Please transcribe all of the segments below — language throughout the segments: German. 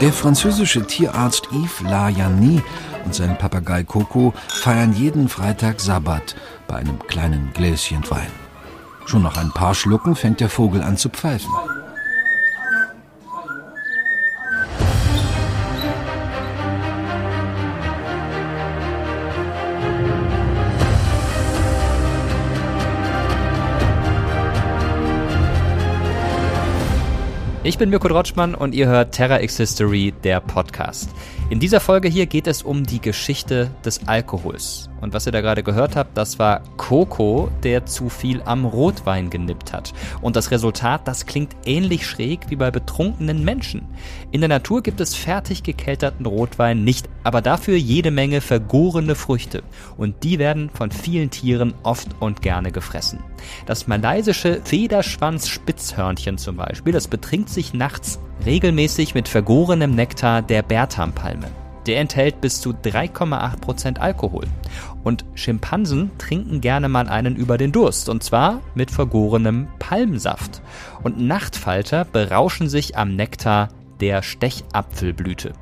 Der französische Tierarzt Yves Layani und sein Papagei Coco feiern jeden Freitag Sabbat bei einem kleinen Gläschen Wein. Schon nach ein paar Schlucken fängt der Vogel an zu pfeifen. Ich bin Mirko Drotschmann und ihr hört Terra X History, der Podcast. In dieser Folge hier geht es um die Geschichte des Alkohols. Und was ihr da gerade gehört habt, das war Coco, der zu viel am Rotwein genippt hat. Und das Resultat, das klingt ähnlich schräg wie bei betrunkenen Menschen. In der Natur gibt es fertig gekelterten Rotwein nicht, aber dafür jede Menge vergorene Früchte. Und die werden von vielen Tieren oft und gerne gefressen. Das malaysische Federschwanz-Spitzhörnchen zum Beispiel, das betrinkt sich nachts regelmäßig mit vergorenem Nektar der Bertampalme. Der enthält bis zu 3,8% Alkohol. Und Schimpansen trinken gerne mal einen über den Durst, und zwar mit vergorenem Palmsaft. Und Nachtfalter berauschen sich am Nektar der Stechapfelblüte.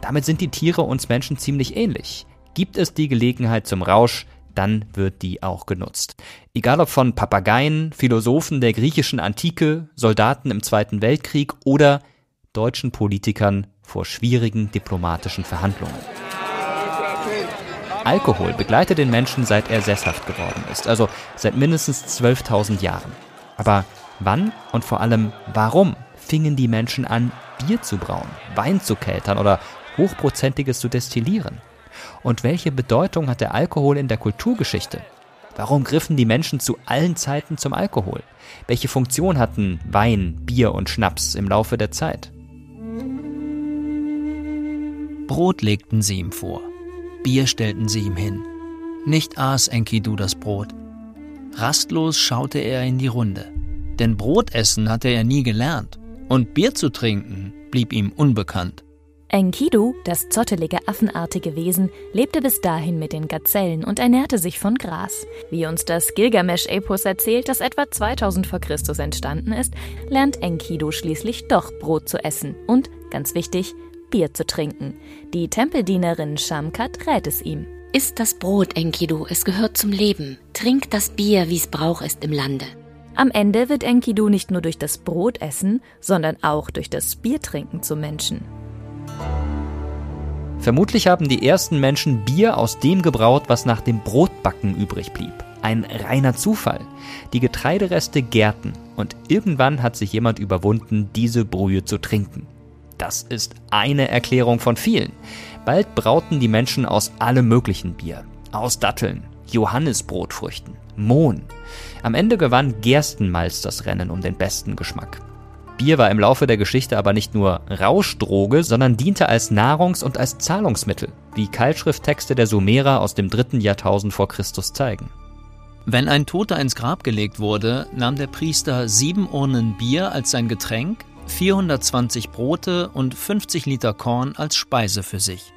Damit sind die Tiere uns Menschen ziemlich ähnlich. Gibt es die Gelegenheit zum Rausch, dann wird die auch genutzt. Egal ob von Papageien, Philosophen der griechischen Antike, Soldaten im Zweiten Weltkrieg oder deutschen Politikern vor schwierigen diplomatischen Verhandlungen. Alkohol begleitet den Menschen, seit er sesshaft geworden ist, also seit mindestens 12.000 Jahren. Aber wann und vor allem warum fingen die Menschen an, Bier zu brauen, Wein zu keltern oder hochprozentiges zu destillieren? Und welche Bedeutung hat der Alkohol in der Kulturgeschichte? Warum griffen die Menschen zu allen Zeiten zum Alkohol? Welche Funktion hatten Wein, Bier und Schnaps im Laufe der Zeit? Brot legten sie ihm vor, Bier stellten sie ihm hin. Nicht aß Enkidu das Brot. Rastlos schaute er in die Runde, denn Brotessen hatte er nie gelernt und Bier zu trinken blieb ihm unbekannt. Enkidu, das zottelige affenartige Wesen, lebte bis dahin mit den Gazellen und ernährte sich von Gras. Wie uns das Gilgamesch-Epos erzählt, das etwa 2000 vor Christus entstanden ist, lernt Enkidu schließlich doch Brot zu essen und, ganz wichtig, Bier zu trinken. Die Tempeldienerin Shamkat rät es ihm. Iss das Brot, Enkidu, es gehört zum Leben. Trink das Bier, wie's Brauch ist im Lande. Am Ende wird Enkidu nicht nur durch das Brot essen, sondern auch durch das Biertrinken zum Menschen. Vermutlich haben die ersten Menschen Bier aus dem gebraut, was nach dem Brotbacken übrig blieb. Ein reiner Zufall. Die Getreidereste gärten und irgendwann hat sich jemand überwunden, diese Brühe zu trinken. Das ist eine Erklärung von vielen. Bald brauten die Menschen aus allem möglichen Bier. Aus Datteln, Johannisbrotfrüchten, Mohn. Am Ende gewann Gerstenmalz das Rennen um den besten Geschmack. Bier war im Laufe der Geschichte aber nicht nur Rauschdroge, sondern diente als Nahrungs- und als Zahlungsmittel, wie Keilschrifttexte der Sumerer aus dem dritten Jahrtausend vor Christus zeigen. Wenn ein Toter ins Grab gelegt wurde, nahm der Priester sieben Urnen Bier als sein Getränk 420 Brote und 50 Liter Korn als Speise für sich.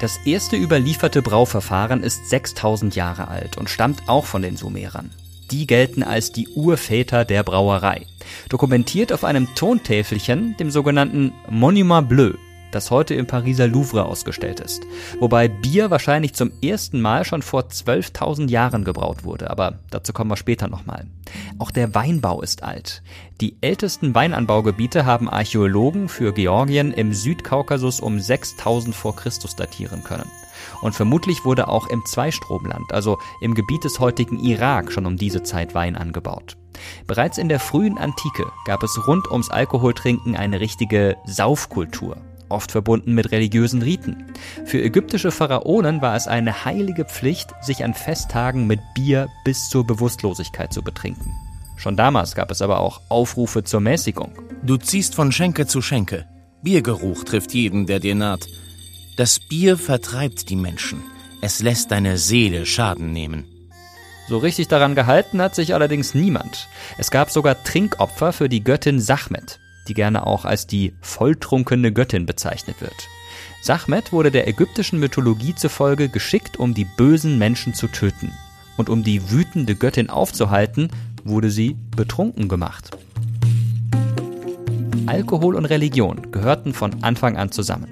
Das erste überlieferte Brauverfahren ist 6000 Jahre alt und stammt auch von den Sumerern. Die gelten als die Urväter der Brauerei. Dokumentiert auf einem Tontäfelchen, dem sogenannten Monument Bleu, das heute im Pariser Louvre ausgestellt ist. Wobei Bier wahrscheinlich zum ersten Mal schon vor 12.000 Jahren gebraut wurde, aber dazu kommen wir später nochmal. Auch der Weinbau ist alt. Die ältesten Weinanbaugebiete haben Archäologen für Georgien im Südkaukasus um 6000 vor Christus datieren können. Und vermutlich wurde auch im Zweistromland, also im Gebiet des heutigen Irak, schon um diese Zeit Wein angebaut. Bereits in der frühen Antike gab es rund ums Alkoholtrinken eine richtige Saufkultur oft verbunden mit religiösen Riten. Für ägyptische Pharaonen war es eine heilige Pflicht, sich an Festtagen mit Bier bis zur Bewusstlosigkeit zu betrinken. Schon damals gab es aber auch Aufrufe zur Mäßigung. Du ziehst von Schenke zu Schenke. Biergeruch trifft jeden, der dir naht. Das Bier vertreibt die Menschen. Es lässt deine Seele Schaden nehmen. So richtig daran gehalten hat sich allerdings niemand. Es gab sogar Trinkopfer für die Göttin Sachmet, die gerne auch als die volltrunkene Göttin bezeichnet wird. Sachmet wurde der ägyptischen Mythologie zufolge geschickt, um die bösen Menschen zu töten. Und um die wütende Göttin aufzuhalten, wurde sie betrunken gemacht. Alkohol und Religion gehörten von Anfang an zusammen.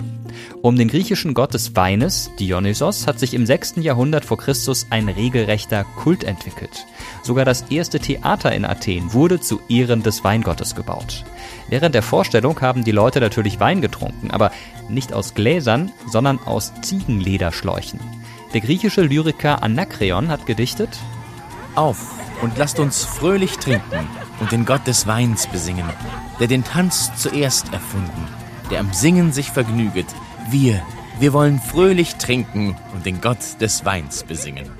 Um den griechischen Gott des Weines, Dionysos, hat sich im 6. Jahrhundert vor Christus ein regelrechter Kult entwickelt. Sogar das erste Theater in Athen wurde zu Ehren des Weingottes gebaut. Während der Vorstellung haben die Leute natürlich Wein getrunken, aber nicht aus Gläsern, sondern aus Ziegenlederschläuchen. Der griechische Lyriker Anakreon hat gedichtet: Auf und lasst uns fröhlich trinken und den Gott des Weins besingen, der den Tanz zuerst erfunden, der am Singen sich vergnüget. Wir, wir wollen fröhlich trinken und den Gott des Weins besingen.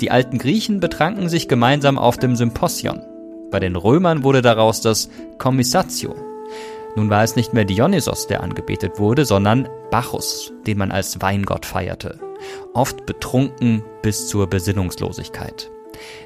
Die alten Griechen betranken sich gemeinsam auf dem Symposion. Bei den Römern wurde daraus das Commissatio. Nun war es nicht mehr Dionysos, der angebetet wurde, sondern Bacchus, den man als Weingott feierte. Oft betrunken bis zur Besinnungslosigkeit.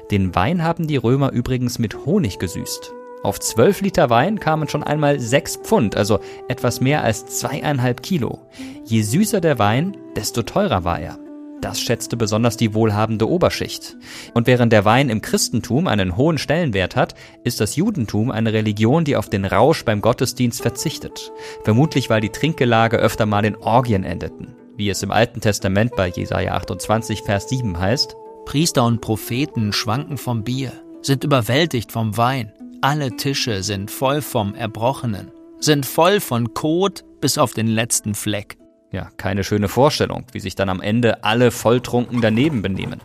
Den Wein haben die Römer übrigens mit Honig gesüßt. Auf 12 Liter Wein kamen schon einmal 6 Pfund, also etwas mehr als zweieinhalb Kilo. Je süßer der Wein, desto teurer war er. Das schätzte besonders die wohlhabende Oberschicht. Und während der Wein im Christentum einen hohen Stellenwert hat, ist das Judentum eine Religion, die auf den Rausch beim Gottesdienst verzichtet. Vermutlich, weil die Trinkgelage öfter mal in Orgien endeten. Wie es im Alten Testament bei Jesaja 28, Vers 7 heißt, Priester und Propheten schwanken vom Bier, sind überwältigt vom Wein. Alle Tische sind voll vom Erbrochenen, sind voll von Kot bis auf den letzten Fleck. Ja, keine schöne Vorstellung, wie sich dann am Ende alle volltrunken daneben benehmen.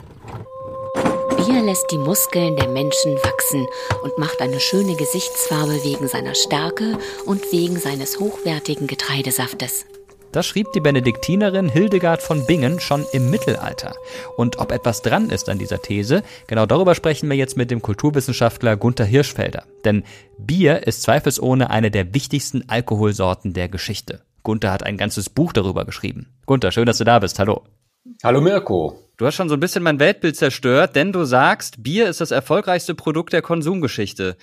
Bier lässt die Muskeln der Menschen wachsen und macht eine schöne Gesichtsfarbe wegen seiner Stärke und wegen seines hochwertigen Getreidesaftes. Das schrieb die Benediktinerin Hildegard von Bingen schon im Mittelalter. Und ob etwas dran ist an dieser These, genau darüber sprechen wir jetzt mit dem Kulturwissenschaftler Gunther Hirschfelder. Denn Bier ist zweifelsohne eine der wichtigsten Alkoholsorten der Geschichte. Gunther hat ein ganzes Buch darüber geschrieben. Gunther, schön, dass du da bist. Hallo. Hallo Mirko. Du hast schon so ein bisschen mein Weltbild zerstört, denn du sagst, Bier ist das erfolgreichste Produkt der Konsumgeschichte.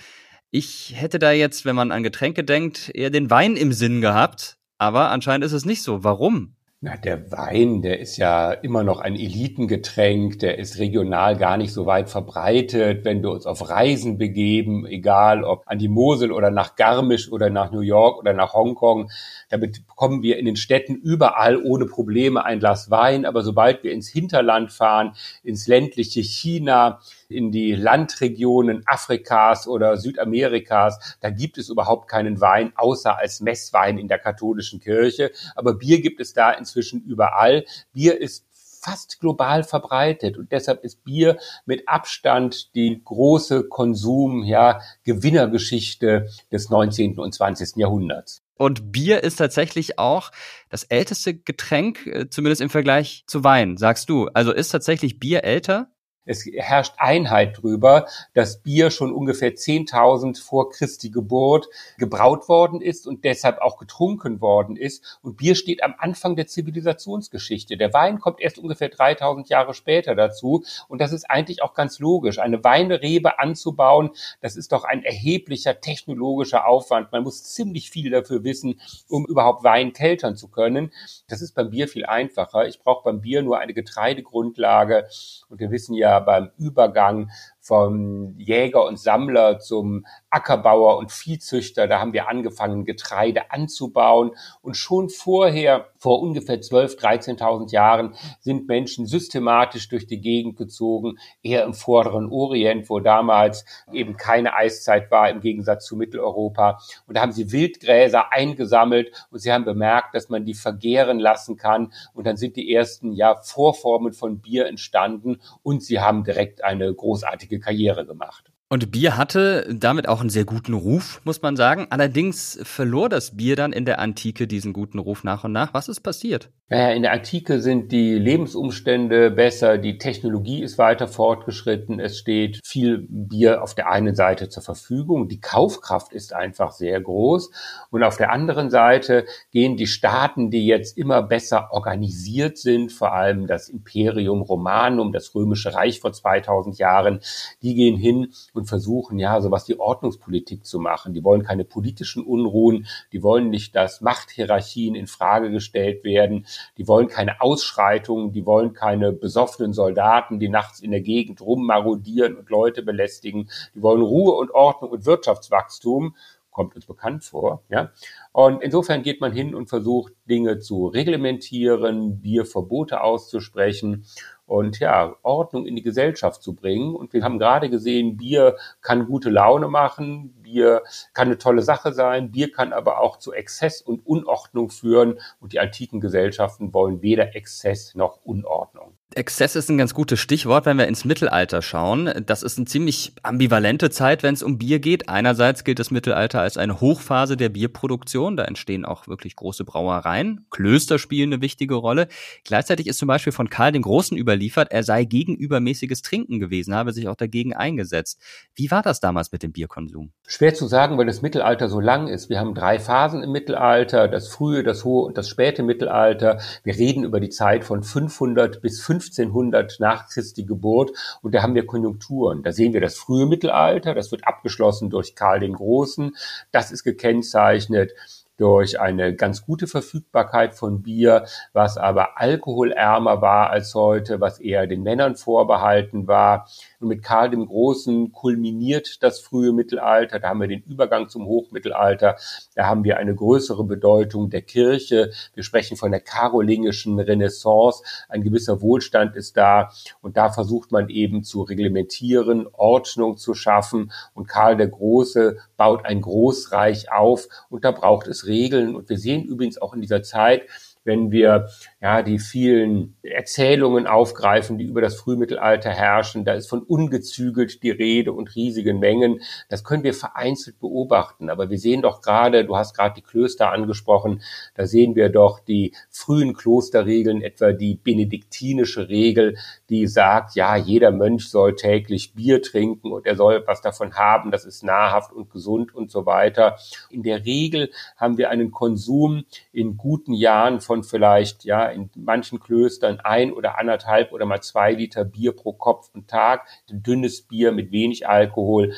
Ich hätte da jetzt, wenn man an Getränke denkt, eher den Wein im Sinn gehabt. Aber anscheinend ist es nicht so. Warum? Na, der Wein, der ist ja immer noch ein Elitengetränk, der ist regional gar nicht so weit verbreitet. Wenn wir uns auf Reisen begeben, egal ob an die Mosel oder nach Garmisch oder nach New York oder nach Hongkong, damit bekommen wir in den Städten überall ohne Probleme ein Glas Wein. Aber sobald wir ins Hinterland fahren, ins ländliche China, in die Landregionen Afrikas oder Südamerikas, da gibt es überhaupt keinen Wein, außer als Messwein in der katholischen Kirche. Aber Bier gibt es da inzwischen überall. Bier ist fast global verbreitet und deshalb ist Bier mit Abstand die große Konsum, ja, Gewinnergeschichte des 19. und 20. Jahrhunderts. Und Bier ist tatsächlich auch das älteste Getränk, äh, zumindest im Vergleich zu Wein, sagst du. Also ist tatsächlich Bier älter? Es herrscht Einheit drüber, dass Bier schon ungefähr 10.000 vor Christi Geburt gebraut worden ist und deshalb auch getrunken worden ist. Und Bier steht am Anfang der Zivilisationsgeschichte. Der Wein kommt erst ungefähr 3.000 Jahre später dazu. Und das ist eigentlich auch ganz logisch. Eine Weinrebe anzubauen, das ist doch ein erheblicher technologischer Aufwand. Man muss ziemlich viel dafür wissen, um überhaupt Wein keltern zu können. Das ist beim Bier viel einfacher. Ich brauche beim Bier nur eine Getreidegrundlage. Und wir wissen ja, beim Übergang vom Jäger und Sammler zum Ackerbauer und Viehzüchter. Da haben wir angefangen, Getreide anzubauen. Und schon vorher, vor ungefähr 12.000, 13.000 Jahren, sind Menschen systematisch durch die Gegend gezogen, eher im vorderen Orient, wo damals eben keine Eiszeit war, im Gegensatz zu Mitteleuropa. Und da haben sie Wildgräser eingesammelt und sie haben bemerkt, dass man die vergären lassen kann. Und dann sind die ersten ja, Vorformen von Bier entstanden und sie haben direkt eine großartige großartige Karriere gemacht. Und Bier hatte damit auch einen sehr guten Ruf, muss man sagen. Allerdings verlor das Bier dann in der Antike diesen guten Ruf nach und nach. Was ist passiert? Naja, in der Antike sind die Lebensumstände besser, die Technologie ist weiter fortgeschritten, es steht viel Bier auf der einen Seite zur Verfügung, die Kaufkraft ist einfach sehr groß und auf der anderen Seite gehen die Staaten, die jetzt immer besser organisiert sind, vor allem das Imperium Romanum, das römische Reich vor 2000 Jahren, die gehen hin und versuchen, ja, sowas wie Ordnungspolitik zu machen. Die wollen keine politischen Unruhen, die wollen nicht, dass Machthierarchien in Frage gestellt werden, die wollen keine Ausschreitungen, die wollen keine besoffenen Soldaten, die nachts in der Gegend rummarodieren und Leute belästigen. Die wollen Ruhe und Ordnung und Wirtschaftswachstum. kommt uns bekannt vor. Ja? Und insofern geht man hin und versucht, Dinge zu reglementieren, Bierverbote auszusprechen und ja, Ordnung in die Gesellschaft zu bringen. Und wir haben gerade gesehen, Bier kann gute Laune machen, Bier kann eine tolle Sache sein, Bier kann aber auch zu Exzess und Unordnung führen. Und die antiken Gesellschaften wollen weder Exzess noch Unordnung. Exzess ist ein ganz gutes Stichwort, wenn wir ins Mittelalter schauen. Das ist eine ziemlich ambivalente Zeit, wenn es um Bier geht. Einerseits gilt das Mittelalter als eine Hochphase der Bierproduktion. Da entstehen auch wirklich große Brauereien. Klöster spielen eine wichtige Rolle. Gleichzeitig ist zum Beispiel von Karl den Großen überliefert, er sei gegen übermäßiges Trinken gewesen, habe sich auch dagegen eingesetzt. Wie war das damals mit dem Bierkonsum? Schwer zu sagen, weil das Mittelalter so lang ist. Wir haben drei Phasen im Mittelalter, das frühe, das hohe und das späte Mittelalter. Wir reden über die Zeit von 500 bis 5 1500 nach Christi Geburt und da haben wir Konjunkturen. Da sehen wir das frühe Mittelalter, das wird abgeschlossen durch Karl den Großen. Das ist gekennzeichnet durch eine ganz gute Verfügbarkeit von Bier, was aber alkoholärmer war als heute, was eher den Männern vorbehalten war. Und mit Karl dem Großen kulminiert das frühe Mittelalter. Da haben wir den Übergang zum Hochmittelalter. Da haben wir eine größere Bedeutung der Kirche. Wir sprechen von der karolingischen Renaissance. Ein gewisser Wohlstand ist da. Und da versucht man eben zu reglementieren, Ordnung zu schaffen. Und Karl der Große baut ein Großreich auf. Und da braucht es Regeln. Und wir sehen übrigens auch in dieser Zeit, wenn wir ja die vielen Erzählungen aufgreifen, die über das Frühmittelalter herrschen. Da ist von ungezügelt die Rede und riesigen Mengen. Das können wir vereinzelt beobachten. Aber wir sehen doch gerade, du hast gerade die Klöster angesprochen, da sehen wir doch die frühen Klosterregeln, etwa die benediktinische Regel, die sagt, ja, jeder Mönch soll täglich Bier trinken und er soll was davon haben, das ist nahrhaft und gesund und so weiter. In der Regel haben wir einen Konsum in guten Jahren von vielleicht, ja, in manchen Klöstern ein oder anderthalb oder mal zwei Liter Bier pro Kopf und Tag, dünnes Bier mit wenig Alkohol.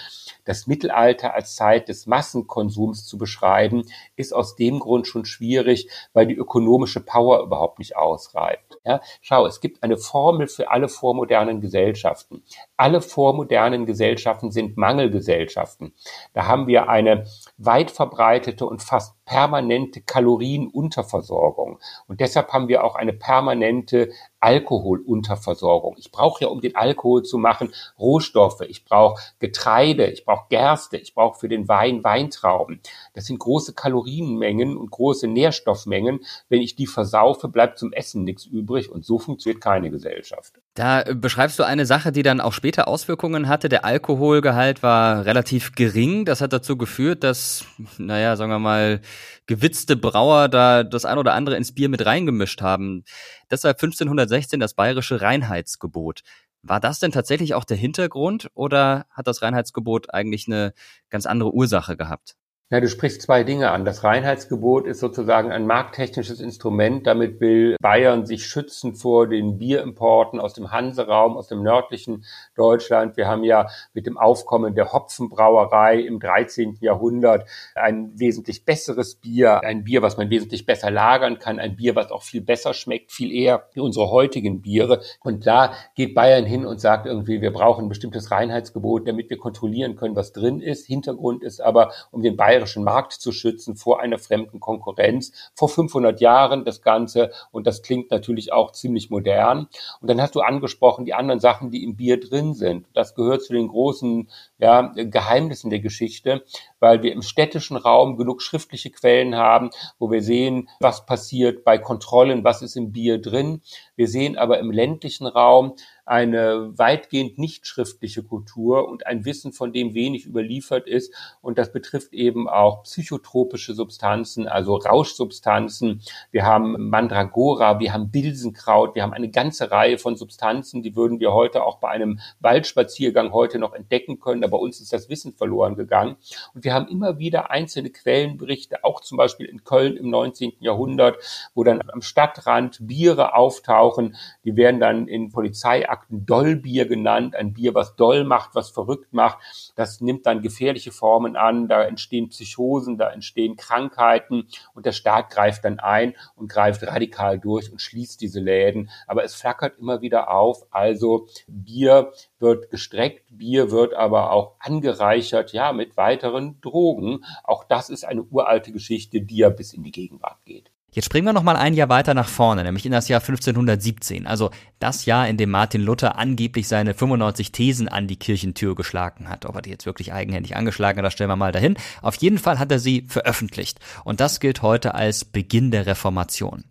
Das Mittelalter als Zeit des Massenkonsums zu beschreiben, ist aus dem Grund schon schwierig, weil die ökonomische Power überhaupt nicht ausreicht. Ja, schau, es gibt eine Formel für alle vormodernen Gesellschaften. Alle vormodernen Gesellschaften sind Mangelgesellschaften. Da haben wir eine weit verbreitete und fast permanente Kalorienunterversorgung. Und deshalb haben wir auch eine permanente Alkoholunterversorgung. Ich brauche ja, um den Alkohol zu machen, Rohstoffe. Ich brauche Getreide, ich brauche Gerste, ich brauche für den Wein Weintrauben. Das sind große Kalorienmengen und große Nährstoffmengen. Wenn ich die versaufe, bleibt zum Essen nichts übrig und so funktioniert keine Gesellschaft. Da beschreibst du eine Sache, die dann auch später Auswirkungen hatte. Der Alkoholgehalt war relativ gering. Das hat dazu geführt, dass, naja, sagen wir mal, gewitzte Brauer da das ein oder andere ins Bier mit reingemischt haben. Deshalb 1516 das bayerische Reinheitsgebot. War das denn tatsächlich auch der Hintergrund oder hat das Reinheitsgebot eigentlich eine ganz andere Ursache gehabt? Ja, du sprichst zwei Dinge an. Das Reinheitsgebot ist sozusagen ein markttechnisches Instrument. Damit will Bayern sich schützen vor den Bierimporten aus dem Hanseraum, aus dem nördlichen Deutschland. Wir haben ja mit dem Aufkommen der Hopfenbrauerei im 13. Jahrhundert ein wesentlich besseres Bier, ein Bier, was man wesentlich besser lagern kann, ein Bier, was auch viel besser schmeckt, viel eher wie unsere heutigen Biere. Und da geht Bayern hin und sagt irgendwie, wir brauchen ein bestimmtes Reinheitsgebot, damit wir kontrollieren können, was drin ist. Hintergrund ist aber, um den Bayern bayerischen Markt zu schützen vor einer fremden Konkurrenz. Vor 500 Jahren das Ganze und das klingt natürlich auch ziemlich modern. Und dann hast du angesprochen die anderen Sachen, die im Bier drin sind. Das gehört zu den großen ja, Geheimnissen der Geschichte, weil wir im städtischen Raum genug schriftliche Quellen haben, wo wir sehen, was passiert bei Kontrollen, was ist im Bier drin. Wir sehen aber im ländlichen Raum, eine weitgehend nicht schriftliche Kultur und ein Wissen, von dem wenig überliefert ist. Und das betrifft eben auch psychotropische Substanzen, also Rauschsubstanzen. Wir haben Mandragora, wir haben Bilsenkraut, wir haben eine ganze Reihe von Substanzen, die würden wir heute auch bei einem Waldspaziergang heute noch entdecken können. Aber bei uns ist das Wissen verloren gegangen. Und wir haben immer wieder einzelne Quellenberichte, auch zum Beispiel in Köln im 19. Jahrhundert, wo dann am Stadtrand Biere auftauchen. Die werden dann in Polizei Akten Dollbier genannt, ein Bier, was doll macht, was verrückt macht. Das nimmt dann gefährliche Formen an, da entstehen Psychosen, da entstehen Krankheiten und der Staat greift dann ein und greift radikal durch und schließt diese Läden. Aber es flackert immer wieder auf. Also Bier wird gestreckt, Bier wird aber auch angereichert, ja, mit weiteren Drogen. Auch das ist eine uralte Geschichte, die ja bis in die Gegenwart geht. Jetzt springen wir noch mal ein Jahr weiter nach vorne, nämlich in das Jahr 1517, also das Jahr, in dem Martin Luther angeblich seine 95 Thesen an die Kirchentür geschlagen hat. Ob er die jetzt wirklich eigenhändig angeschlagen hat, das stellen wir mal dahin. Auf jeden Fall hat er sie veröffentlicht und das gilt heute als Beginn der Reformation.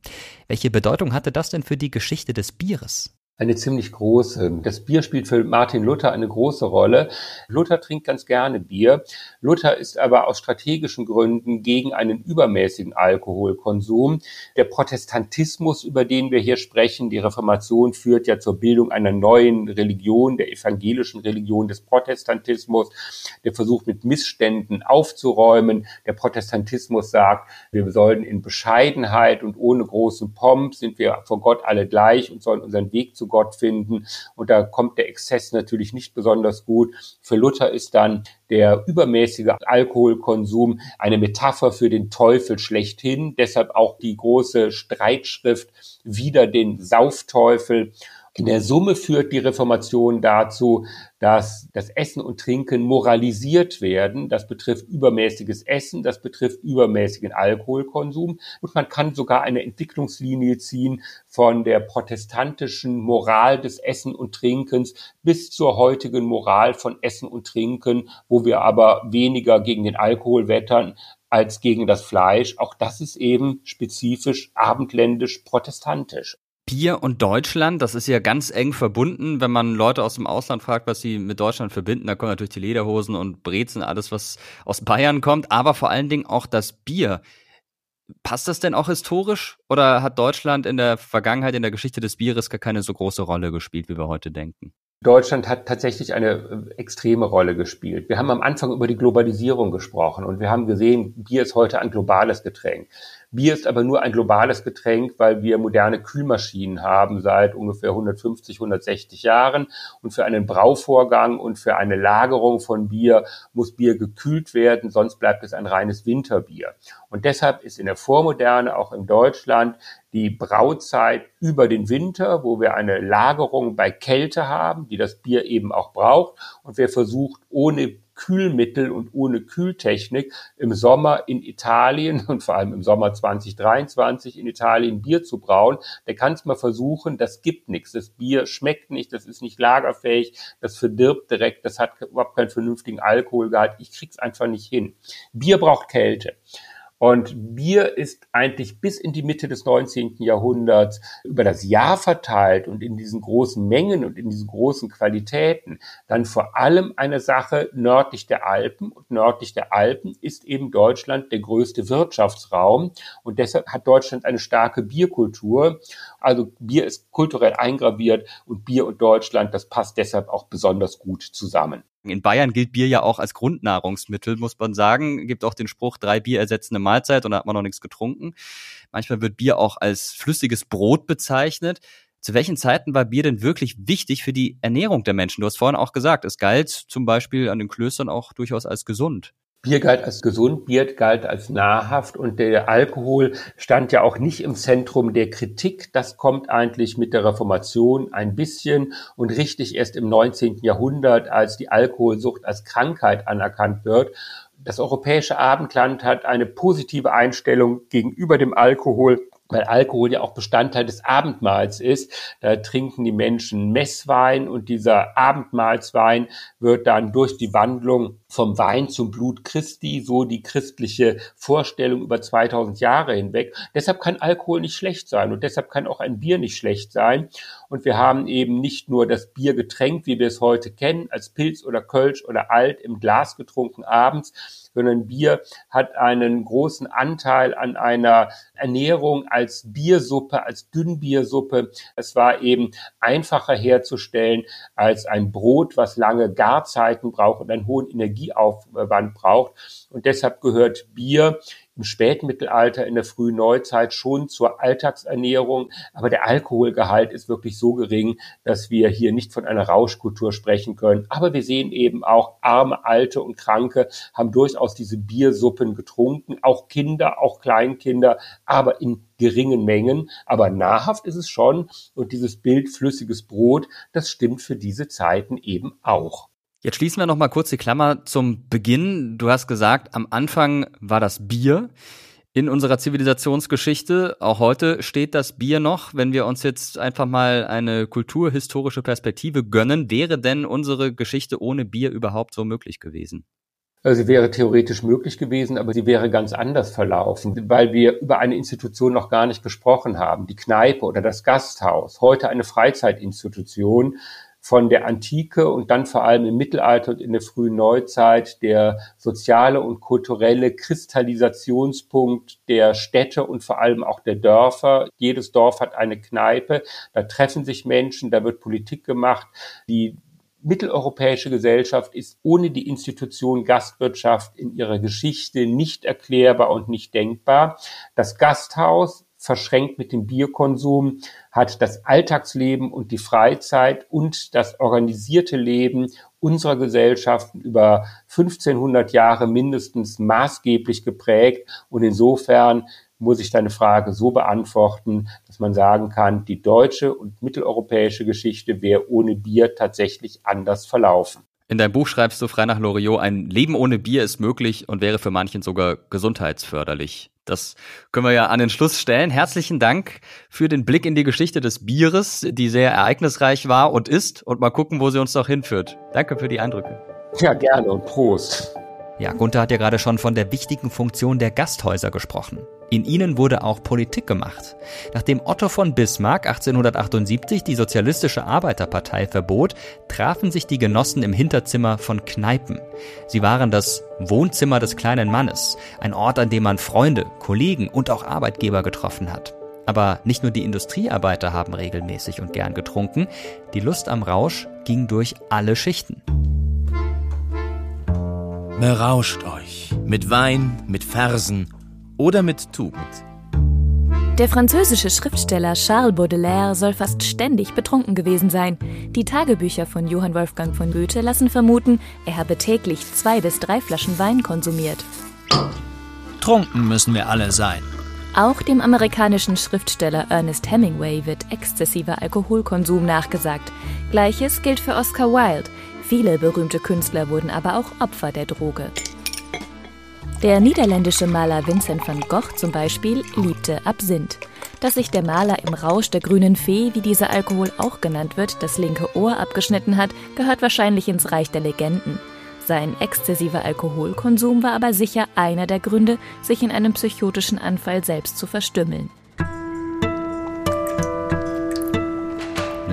Welche Bedeutung hatte das denn für die Geschichte des Bieres? Eine ziemlich große. Das Bier spielt für Martin Luther eine große Rolle. Luther trinkt ganz gerne Bier. Luther ist aber aus strategischen Gründen gegen einen übermäßigen Alkoholkonsum. Der Protestantismus, über den wir hier sprechen, die Reformation führt ja zur Bildung einer neuen Religion, der evangelischen Religion des Protestantismus. Der versucht mit Missständen aufzuräumen. Der Protestantismus sagt, wir sollen in Bescheidenheit und ohne großen Pomp sind wir vor Gott alle gleich und sollen unseren Weg zu zu Gott finden. Und da kommt der Exzess natürlich nicht besonders gut. Für Luther ist dann der übermäßige Alkoholkonsum eine Metapher für den Teufel schlechthin. Deshalb auch die große Streitschrift wider den Saufteufel. In der Summe führt die Reformation dazu, dass das Essen und Trinken moralisiert werden. Das betrifft übermäßiges Essen, das betrifft übermäßigen Alkoholkonsum. Und man kann sogar eine Entwicklungslinie ziehen von der protestantischen Moral des Essen und Trinkens bis zur heutigen Moral von Essen und Trinken, wo wir aber weniger gegen den Alkohol wettern als gegen das Fleisch. Auch das ist eben spezifisch abendländisch protestantisch. Bier und Deutschland, das ist ja ganz eng verbunden. Wenn man Leute aus dem Ausland fragt, was sie mit Deutschland verbinden, da kommen natürlich die Lederhosen und Brezen, alles, was aus Bayern kommt, aber vor allen Dingen auch das Bier. Passt das denn auch historisch oder hat Deutschland in der Vergangenheit, in der Geschichte des Bieres gar keine so große Rolle gespielt, wie wir heute denken? Deutschland hat tatsächlich eine äh, extreme Rolle gespielt. Wir haben am Anfang über die Globalisierung gesprochen und wir haben gesehen, Bier ist heute ein globales Getränk. Bier ist aber nur ein globales Getränk, weil wir moderne Kühlmaschinen haben seit ungefähr 150, 160 Jahren. Und für einen Brauvorgang und für eine Lagerung von Bier muss Bier gekühlt werden, sonst bleibt es ein reines Winterbier. Und deshalb ist in der Vormoderne auch in Deutschland die Brauzeit über den Winter, wo wir eine Lagerung bei Kälte haben, die das Bier eben auch braucht. Und wer versucht, ohne Kühlmittel und ohne Kühltechnik im Sommer in Italien und vor allem im Sommer 2023 in Italien Bier zu brauen, der kann es mal versuchen, das gibt nichts. Das Bier schmeckt nicht, das ist nicht lagerfähig, das verdirbt direkt, das hat überhaupt keinen vernünftigen Alkoholgehalt. Ich krieg's einfach nicht hin. Bier braucht Kälte. Und Bier ist eigentlich bis in die Mitte des 19. Jahrhunderts über das Jahr verteilt und in diesen großen Mengen und in diesen großen Qualitäten dann vor allem eine Sache nördlich der Alpen. Und nördlich der Alpen ist eben Deutschland der größte Wirtschaftsraum. Und deshalb hat Deutschland eine starke Bierkultur. Also Bier ist kulturell eingraviert und Bier und Deutschland, das passt deshalb auch besonders gut zusammen. In Bayern gilt Bier ja auch als Grundnahrungsmittel, muss man sagen. Gibt auch den Spruch, drei Bier ersetzen eine Mahlzeit und da hat man noch nichts getrunken. Manchmal wird Bier auch als flüssiges Brot bezeichnet. Zu welchen Zeiten war Bier denn wirklich wichtig für die Ernährung der Menschen? Du hast vorhin auch gesagt, es galt zum Beispiel an den Klöstern auch durchaus als gesund. Bier galt als gesund, Bier galt als nahrhaft und der Alkohol stand ja auch nicht im Zentrum der Kritik. Das kommt eigentlich mit der Reformation ein bisschen und richtig erst im 19. Jahrhundert, als die Alkoholsucht als Krankheit anerkannt wird. Das europäische Abendland hat eine positive Einstellung gegenüber dem Alkohol weil Alkohol ja auch Bestandteil des Abendmahls ist. Da trinken die Menschen Messwein und dieser Abendmahlswein wird dann durch die Wandlung vom Wein zum Blut Christi, so die christliche Vorstellung über 2000 Jahre hinweg. Deshalb kann Alkohol nicht schlecht sein und deshalb kann auch ein Bier nicht schlecht sein. Und wir haben eben nicht nur das Biergetränk, wie wir es heute kennen, als Pilz oder Kölsch oder Alt im Glas getrunken abends, sondern Bier hat einen großen Anteil an einer Ernährung als Biersuppe, als Dünnbiersuppe. Es war eben einfacher herzustellen als ein Brot, was lange Garzeiten braucht und einen hohen Energieaufwand braucht. Und deshalb gehört Bier im Spätmittelalter, in der frühen Neuzeit schon zur Alltagsernährung. Aber der Alkoholgehalt ist wirklich so gering, dass wir hier nicht von einer Rauschkultur sprechen können. Aber wir sehen eben auch arme, alte und Kranke haben durchaus diese Biersuppen getrunken. Auch Kinder, auch Kleinkinder, aber in geringen Mengen. Aber nahrhaft ist es schon. Und dieses Bild flüssiges Brot, das stimmt für diese Zeiten eben auch. Jetzt schließen wir noch mal kurz die Klammer zum Beginn. Du hast gesagt, am Anfang war das Bier in unserer Zivilisationsgeschichte. Auch heute steht das Bier noch. Wenn wir uns jetzt einfach mal eine kulturhistorische Perspektive gönnen, wäre denn unsere Geschichte ohne Bier überhaupt so möglich gewesen? Also sie wäre theoretisch möglich gewesen, aber sie wäre ganz anders verlaufen, weil wir über eine Institution noch gar nicht gesprochen haben. Die Kneipe oder das Gasthaus, heute eine Freizeitinstitution, von der Antike und dann vor allem im Mittelalter und in der frühen Neuzeit der soziale und kulturelle Kristallisationspunkt der Städte und vor allem auch der Dörfer. Jedes Dorf hat eine Kneipe, da treffen sich Menschen, da wird Politik gemacht. Die mitteleuropäische Gesellschaft ist ohne die Institution Gastwirtschaft in ihrer Geschichte nicht erklärbar und nicht denkbar. Das Gasthaus verschränkt mit dem Bierkonsum, hat das Alltagsleben und die Freizeit und das organisierte Leben unserer Gesellschaften über 1500 Jahre mindestens maßgeblich geprägt. Und insofern muss ich deine Frage so beantworten, dass man sagen kann, die deutsche und mitteleuropäische Geschichte wäre ohne Bier tatsächlich anders verlaufen. In deinem Buch schreibst du frei nach Loriot, ein Leben ohne Bier ist möglich und wäre für manchen sogar gesundheitsförderlich. Das können wir ja an den Schluss stellen. Herzlichen Dank für den Blick in die Geschichte des Bieres, die sehr ereignisreich war und ist. Und mal gucken, wo sie uns noch hinführt. Danke für die Eindrücke. Ja, gerne und Prost. Ja, Gunther hat ja gerade schon von der wichtigen Funktion der Gasthäuser gesprochen. In ihnen wurde auch Politik gemacht. Nachdem Otto von Bismarck 1878 die Sozialistische Arbeiterpartei verbot, trafen sich die Genossen im Hinterzimmer von Kneipen. Sie waren das Wohnzimmer des kleinen Mannes, ein Ort, an dem man Freunde, Kollegen und auch Arbeitgeber getroffen hat. Aber nicht nur die Industriearbeiter haben regelmäßig und gern getrunken, die Lust am Rausch ging durch alle Schichten. Berauscht euch mit Wein, mit Versen oder mit Tugend. Der französische Schriftsteller Charles Baudelaire soll fast ständig betrunken gewesen sein. Die Tagebücher von Johann Wolfgang von Goethe lassen vermuten, er habe täglich zwei bis drei Flaschen Wein konsumiert. Trunken müssen wir alle sein. Auch dem amerikanischen Schriftsteller Ernest Hemingway wird exzessiver Alkoholkonsum nachgesagt. Gleiches gilt für Oscar Wilde. Viele berühmte Künstler wurden aber auch Opfer der Droge. Der niederländische Maler Vincent van Gogh zum Beispiel liebte Absinth. Dass sich der Maler im Rausch der grünen Fee, wie dieser Alkohol auch genannt wird, das linke Ohr abgeschnitten hat, gehört wahrscheinlich ins Reich der Legenden. Sein exzessiver Alkoholkonsum war aber sicher einer der Gründe, sich in einem psychotischen Anfall selbst zu verstümmeln.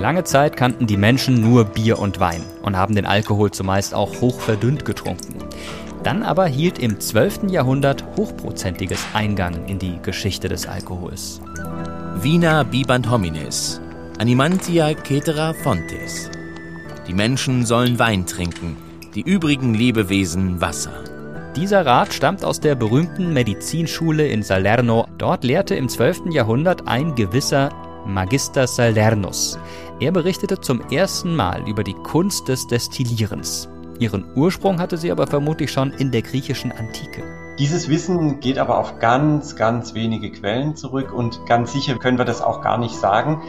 Lange Zeit kannten die Menschen nur Bier und Wein und haben den Alkohol zumeist auch hoch verdünnt getrunken. Dann aber hielt im 12. Jahrhundert hochprozentiges Eingang in die Geschichte des Alkohols. Vina bibant homines, animantia cetera fontes. Die Menschen sollen Wein trinken, die übrigen Lebewesen Wasser. Dieser Rat stammt aus der berühmten Medizinschule in Salerno. Dort lehrte im 12. Jahrhundert ein gewisser Magister Salernus. Er berichtete zum ersten Mal über die Kunst des Destillierens. Ihren Ursprung hatte sie aber vermutlich schon in der griechischen Antike. Dieses Wissen geht aber auf ganz, ganz wenige Quellen zurück und ganz sicher können wir das auch gar nicht sagen.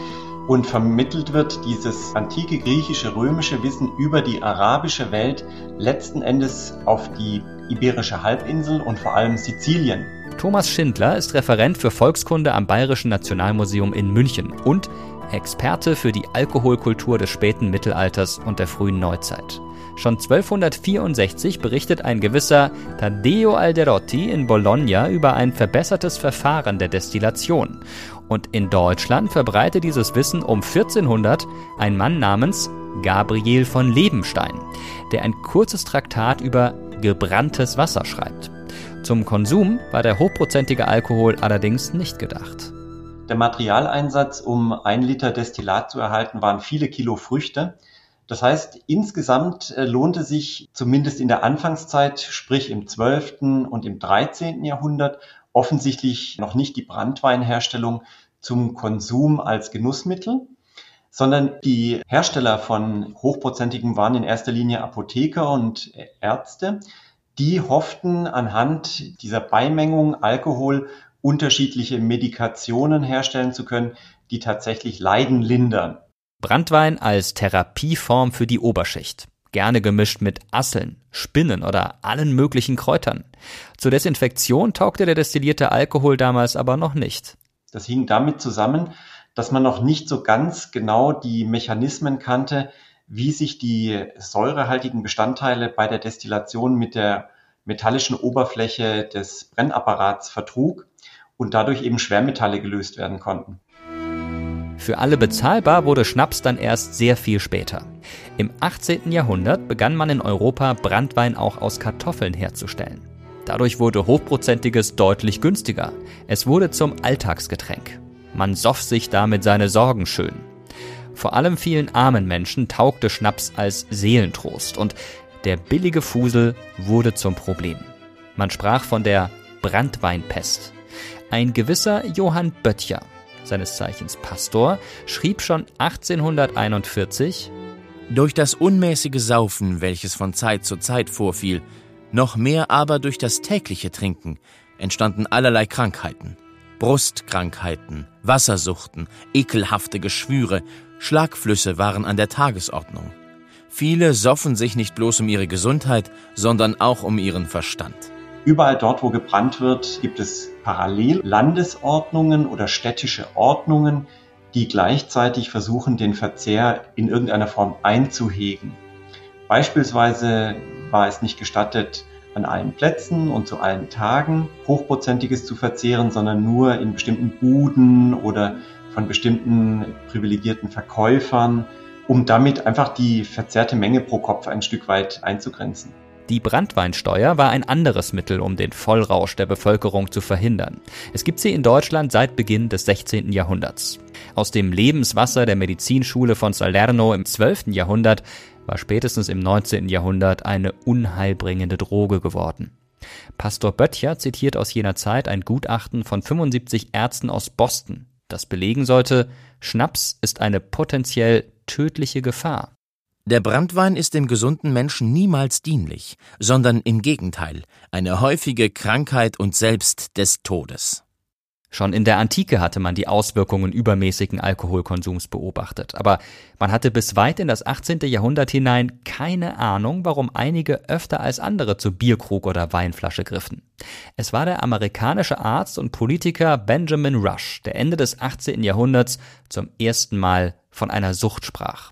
Und vermittelt wird dieses antike griechische, römische Wissen über die arabische Welt letzten Endes auf die iberische Halbinsel und vor allem Sizilien. Thomas Schindler ist Referent für Volkskunde am Bayerischen Nationalmuseum in München und Experte für die Alkoholkultur des späten Mittelalters und der frühen Neuzeit. Schon 1264 berichtet ein gewisser Taddeo Alderotti in Bologna über ein verbessertes Verfahren der Destillation. Und in Deutschland verbreite dieses Wissen um 1400 ein Mann namens Gabriel von Lebenstein, der ein kurzes Traktat über gebranntes Wasser schreibt. Zum Konsum war der hochprozentige Alkohol allerdings nicht gedacht. Der Materialeinsatz, um ein Liter Destillat zu erhalten, waren viele Kilo Früchte. Das heißt, insgesamt äh, lohnte sich zumindest in der Anfangszeit, sprich im 12. und im 13. Jahrhundert, offensichtlich noch nicht die Brandweinherstellung zum Konsum als Genussmittel, sondern die Hersteller von hochprozentigem waren in erster Linie Apotheker und Ärzte. Die hofften anhand dieser Beimengung Alkohol unterschiedliche Medikationen herstellen zu können, die tatsächlich Leiden lindern. Brandwein als Therapieform für die Oberschicht. gerne gemischt mit Asseln, Spinnen oder allen möglichen Kräutern. Zur Desinfektion taugte der destillierte Alkohol damals aber noch nicht. Das hing damit zusammen, dass man noch nicht so ganz genau die Mechanismen kannte, wie sich die säurehaltigen Bestandteile bei der Destillation mit der metallischen Oberfläche des Brennapparats vertrug und dadurch eben Schwermetalle gelöst werden konnten. Für alle bezahlbar wurde Schnaps dann erst sehr viel später. Im 18. Jahrhundert begann man in Europa Brandwein auch aus Kartoffeln herzustellen. Dadurch wurde hochprozentiges deutlich günstiger. Es wurde zum Alltagsgetränk. Man soff sich damit seine Sorgen schön. Vor allem vielen armen Menschen taugte Schnaps als Seelentrost und der billige Fusel wurde zum Problem. Man sprach von der Brandweinpest. Ein gewisser Johann Böttcher, seines Zeichens Pastor, schrieb schon 1841 Durch das unmäßige Saufen, welches von Zeit zu Zeit vorfiel, noch mehr aber durch das tägliche Trinken, entstanden allerlei Krankheiten. Brustkrankheiten, Wassersuchten, ekelhafte Geschwüre, Schlagflüsse waren an der Tagesordnung. Viele soffen sich nicht bloß um ihre Gesundheit, sondern auch um ihren Verstand. Überall dort, wo gebrannt wird, gibt es parallel Landesordnungen oder städtische Ordnungen, die gleichzeitig versuchen, den Verzehr in irgendeiner Form einzuhegen. Beispielsweise war es nicht gestattet, an allen Plätzen und zu allen Tagen Hochprozentiges zu verzehren, sondern nur in bestimmten Buden oder von bestimmten privilegierten Verkäufern, um damit einfach die verzehrte Menge pro Kopf ein Stück weit einzugrenzen. Die Brandweinsteuer war ein anderes Mittel, um den Vollrausch der Bevölkerung zu verhindern. Es gibt sie in Deutschland seit Beginn des 16. Jahrhunderts. Aus dem Lebenswasser der Medizinschule von Salerno im 12. Jahrhundert war spätestens im 19. Jahrhundert eine unheilbringende Droge geworden. Pastor Böttcher zitiert aus jener Zeit ein Gutachten von 75 Ärzten aus Boston, das belegen sollte, Schnaps ist eine potenziell tödliche Gefahr. Der Brandwein ist dem gesunden Menschen niemals dienlich, sondern im Gegenteil eine häufige Krankheit und selbst des Todes. Schon in der Antike hatte man die Auswirkungen übermäßigen Alkoholkonsums beobachtet, aber man hatte bis weit in das 18. Jahrhundert hinein keine Ahnung, warum einige öfter als andere zu Bierkrug oder Weinflasche griffen. Es war der amerikanische Arzt und Politiker Benjamin Rush, der Ende des 18. Jahrhunderts zum ersten Mal von einer Sucht sprach.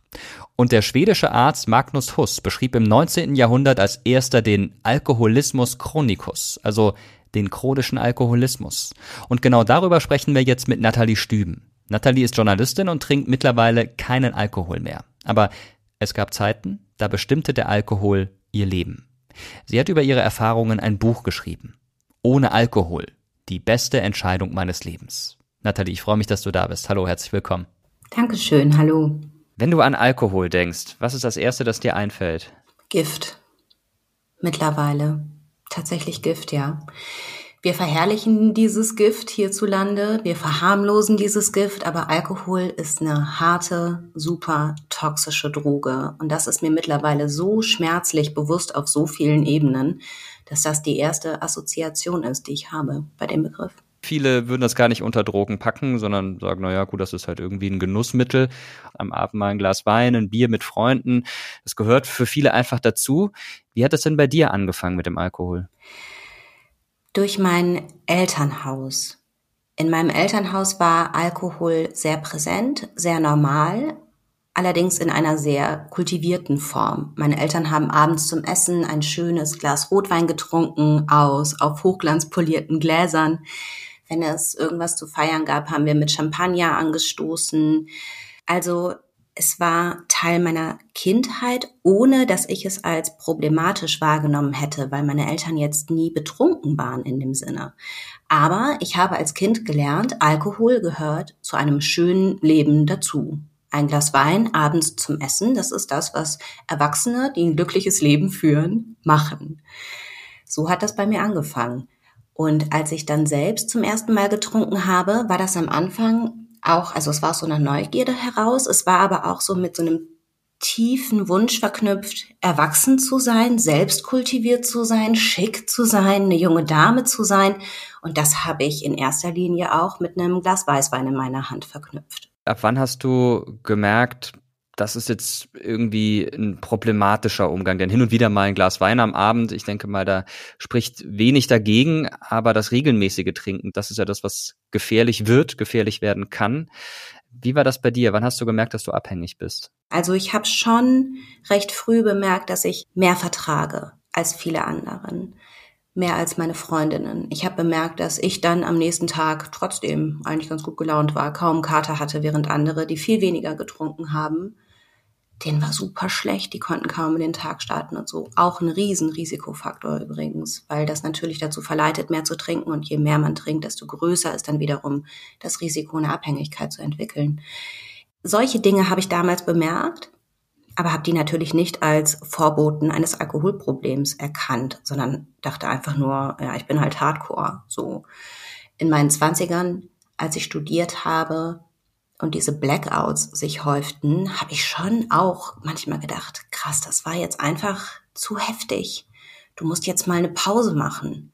Und der schwedische Arzt Magnus Huss beschrieb im 19. Jahrhundert als erster den Alkoholismus chronicus, also den chronischen Alkoholismus. Und genau darüber sprechen wir jetzt mit Nathalie Stüben. Nathalie ist Journalistin und trinkt mittlerweile keinen Alkohol mehr. Aber es gab Zeiten, da bestimmte der Alkohol ihr Leben. Sie hat über ihre Erfahrungen ein Buch geschrieben. Ohne Alkohol. Die beste Entscheidung meines Lebens. Nathalie, ich freue mich, dass du da bist. Hallo, herzlich willkommen. Dankeschön, hallo. Wenn du an Alkohol denkst, was ist das Erste, das dir einfällt? Gift. Mittlerweile tatsächlich Gift, ja. Wir verherrlichen dieses Gift hierzulande, wir verharmlosen dieses Gift, aber Alkohol ist eine harte, super toxische Droge. Und das ist mir mittlerweile so schmerzlich bewusst auf so vielen Ebenen, dass das die erste Assoziation ist, die ich habe bei dem Begriff. Viele würden das gar nicht unter Drogen packen, sondern sagen, naja, gut, das ist halt irgendwie ein Genussmittel. Am Abend mal ein Glas Wein, ein Bier mit Freunden. Das gehört für viele einfach dazu. Wie hat es denn bei dir angefangen mit dem Alkohol? Durch mein Elternhaus. In meinem Elternhaus war Alkohol sehr präsent, sehr normal, allerdings in einer sehr kultivierten Form. Meine Eltern haben abends zum Essen ein schönes Glas Rotwein getrunken aus auf hochglanzpolierten Gläsern. Wenn es irgendwas zu feiern gab, haben wir mit Champagner angestoßen. Also es war Teil meiner Kindheit, ohne dass ich es als problematisch wahrgenommen hätte, weil meine Eltern jetzt nie betrunken waren in dem Sinne. Aber ich habe als Kind gelernt, Alkohol gehört zu einem schönen Leben dazu. Ein Glas Wein abends zum Essen, das ist das, was Erwachsene, die ein glückliches Leben führen, machen. So hat das bei mir angefangen. Und als ich dann selbst zum ersten Mal getrunken habe, war das am Anfang auch, also es war so eine Neugierde heraus, es war aber auch so mit so einem tiefen Wunsch verknüpft, erwachsen zu sein, selbst kultiviert zu sein, schick zu sein, eine junge Dame zu sein. Und das habe ich in erster Linie auch mit einem Glas Weißwein in meiner Hand verknüpft. Ab wann hast du gemerkt, das ist jetzt irgendwie ein problematischer Umgang, denn hin und wieder mal ein Glas Wein am Abend, ich denke mal, da spricht wenig dagegen, aber das regelmäßige Trinken, das ist ja das, was gefährlich wird, gefährlich werden kann. Wie war das bei dir? Wann hast du gemerkt, dass du abhängig bist? Also ich habe schon recht früh bemerkt, dass ich mehr vertrage als viele anderen mehr als meine Freundinnen. Ich habe bemerkt, dass ich dann am nächsten Tag trotzdem eigentlich ganz gut gelaunt war, kaum Kater hatte, während andere, die viel weniger getrunken haben, denen war super schlecht, die konnten kaum in den Tag starten und so. Auch ein Riesenrisikofaktor übrigens, weil das natürlich dazu verleitet, mehr zu trinken und je mehr man trinkt, desto größer ist dann wiederum das Risiko, eine Abhängigkeit zu entwickeln. Solche Dinge habe ich damals bemerkt aber habe die natürlich nicht als Vorboten eines Alkoholproblems erkannt, sondern dachte einfach nur, ja, ich bin halt Hardcore. So in meinen Zwanzigern, als ich studiert habe und diese Blackouts sich häuften, habe ich schon auch manchmal gedacht, krass, das war jetzt einfach zu heftig. Du musst jetzt mal eine Pause machen.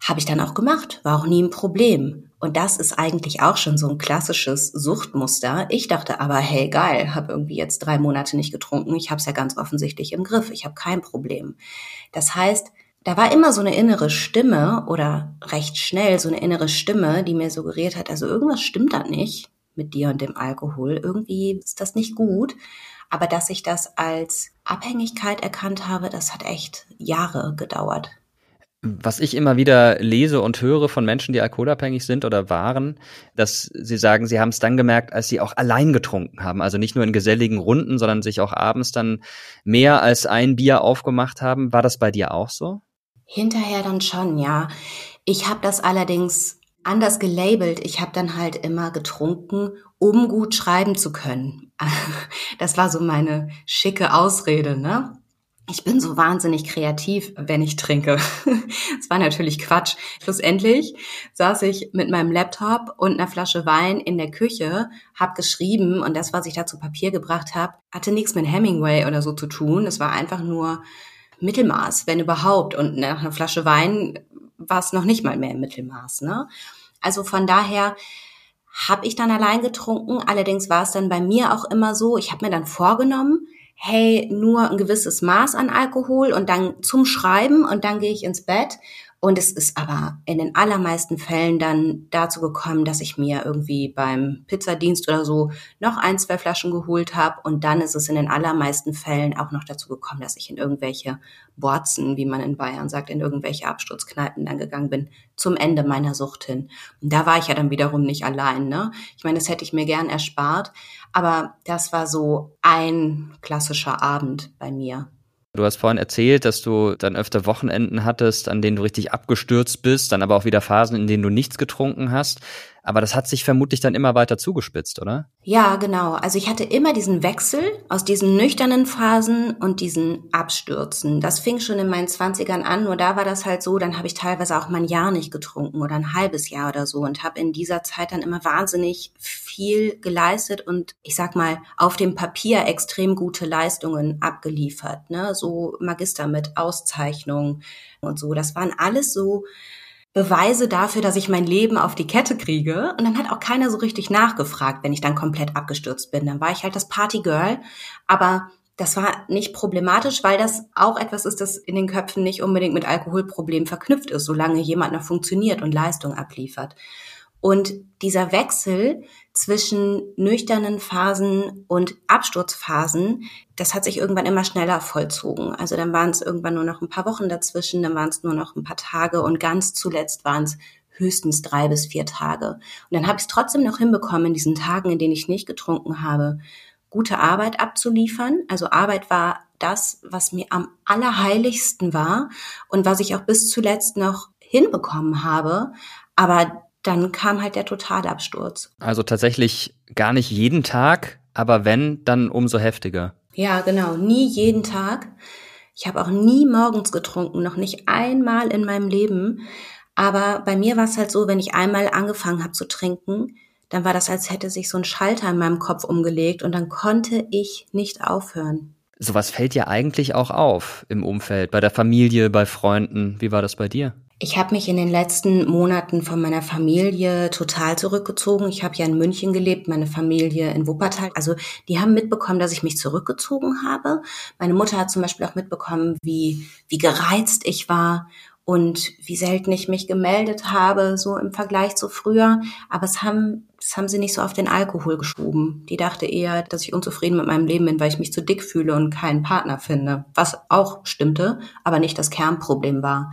Habe ich dann auch gemacht, war auch nie ein Problem. Und das ist eigentlich auch schon so ein klassisches Suchtmuster. Ich dachte aber, hey geil, habe irgendwie jetzt drei Monate nicht getrunken. Ich habe es ja ganz offensichtlich im Griff. Ich habe kein Problem. Das heißt, da war immer so eine innere Stimme oder recht schnell so eine innere Stimme, die mir suggeriert hat, also irgendwas stimmt da nicht mit dir und dem Alkohol. Irgendwie ist das nicht gut. Aber dass ich das als Abhängigkeit erkannt habe, das hat echt Jahre gedauert. Was ich immer wieder lese und höre von Menschen, die alkoholabhängig sind oder waren, dass sie sagen, sie haben es dann gemerkt, als sie auch allein getrunken haben. Also nicht nur in geselligen Runden, sondern sich auch abends dann mehr als ein Bier aufgemacht haben. War das bei dir auch so? Hinterher dann schon, ja. Ich habe das allerdings anders gelabelt. Ich habe dann halt immer getrunken, um gut schreiben zu können. Das war so meine schicke Ausrede, ne? ich bin so wahnsinnig kreativ, wenn ich trinke. Das war natürlich Quatsch. Schlussendlich saß ich mit meinem Laptop und einer Flasche Wein in der Küche, hab geschrieben und das, was ich da zu Papier gebracht habe, hatte nichts mit Hemingway oder so zu tun. Es war einfach nur Mittelmaß, wenn überhaupt. Und nach einer Flasche Wein war es noch nicht mal mehr im Mittelmaß. Ne? Also von daher habe ich dann allein getrunken. Allerdings war es dann bei mir auch immer so, ich habe mir dann vorgenommen, hey, nur ein gewisses Maß an Alkohol und dann zum Schreiben und dann gehe ich ins Bett. Und es ist aber in den allermeisten Fällen dann dazu gekommen, dass ich mir irgendwie beim Pizzadienst oder so noch ein, zwei Flaschen geholt habe. Und dann ist es in den allermeisten Fällen auch noch dazu gekommen, dass ich in irgendwelche Borzen, wie man in Bayern sagt, in irgendwelche Absturzkneipen dann gegangen bin, zum Ende meiner Sucht hin. Und da war ich ja dann wiederum nicht allein. Ne? Ich meine, das hätte ich mir gern erspart. Aber das war so ein klassischer Abend bei mir. Du hast vorhin erzählt, dass du dann öfter Wochenenden hattest, an denen du richtig abgestürzt bist, dann aber auch wieder Phasen, in denen du nichts getrunken hast. Aber das hat sich vermutlich dann immer weiter zugespitzt, oder? Ja, genau. Also ich hatte immer diesen Wechsel aus diesen nüchternen Phasen und diesen Abstürzen. Das fing schon in meinen Zwanzigern an, nur da war das halt so, dann habe ich teilweise auch mal ein Jahr nicht getrunken oder ein halbes Jahr oder so und habe in dieser Zeit dann immer wahnsinnig viel geleistet und ich sag mal auf dem Papier extrem gute Leistungen abgeliefert, ne? So Magister mit Auszeichnung und so. Das waren alles so Beweise dafür, dass ich mein Leben auf die Kette kriege. Und dann hat auch keiner so richtig nachgefragt, wenn ich dann komplett abgestürzt bin. Dann war ich halt das Partygirl. Aber das war nicht problematisch, weil das auch etwas ist, das in den Köpfen nicht unbedingt mit Alkoholproblemen verknüpft ist, solange jemand noch funktioniert und Leistung abliefert. Und dieser Wechsel zwischen nüchternen Phasen und Absturzphasen, das hat sich irgendwann immer schneller vollzogen. Also dann waren es irgendwann nur noch ein paar Wochen dazwischen, dann waren es nur noch ein paar Tage und ganz zuletzt waren es höchstens drei bis vier Tage. Und dann habe ich es trotzdem noch hinbekommen, in diesen Tagen, in denen ich nicht getrunken habe, gute Arbeit abzuliefern. Also Arbeit war das, was mir am allerheiligsten war und was ich auch bis zuletzt noch hinbekommen habe. Aber dann kam halt der Totalabsturz. Also tatsächlich gar nicht jeden Tag, aber wenn, dann umso heftiger. Ja, genau, nie jeden Tag. Ich habe auch nie morgens getrunken, noch nicht einmal in meinem Leben. Aber bei mir war es halt so, wenn ich einmal angefangen habe zu trinken, dann war das, als hätte sich so ein Schalter in meinem Kopf umgelegt und dann konnte ich nicht aufhören. Sowas fällt ja eigentlich auch auf im Umfeld, bei der Familie, bei Freunden. Wie war das bei dir? Ich habe mich in den letzten Monaten von meiner Familie total zurückgezogen. Ich habe ja in München gelebt, meine Familie in Wuppertal. Also die haben mitbekommen, dass ich mich zurückgezogen habe. Meine Mutter hat zum Beispiel auch mitbekommen, wie, wie gereizt ich war und wie selten ich mich gemeldet habe, so im Vergleich zu früher. Aber es haben, das haben sie nicht so auf den Alkohol geschoben. Die dachte eher, dass ich unzufrieden mit meinem Leben bin, weil ich mich zu dick fühle und keinen Partner finde. Was auch stimmte, aber nicht das Kernproblem war.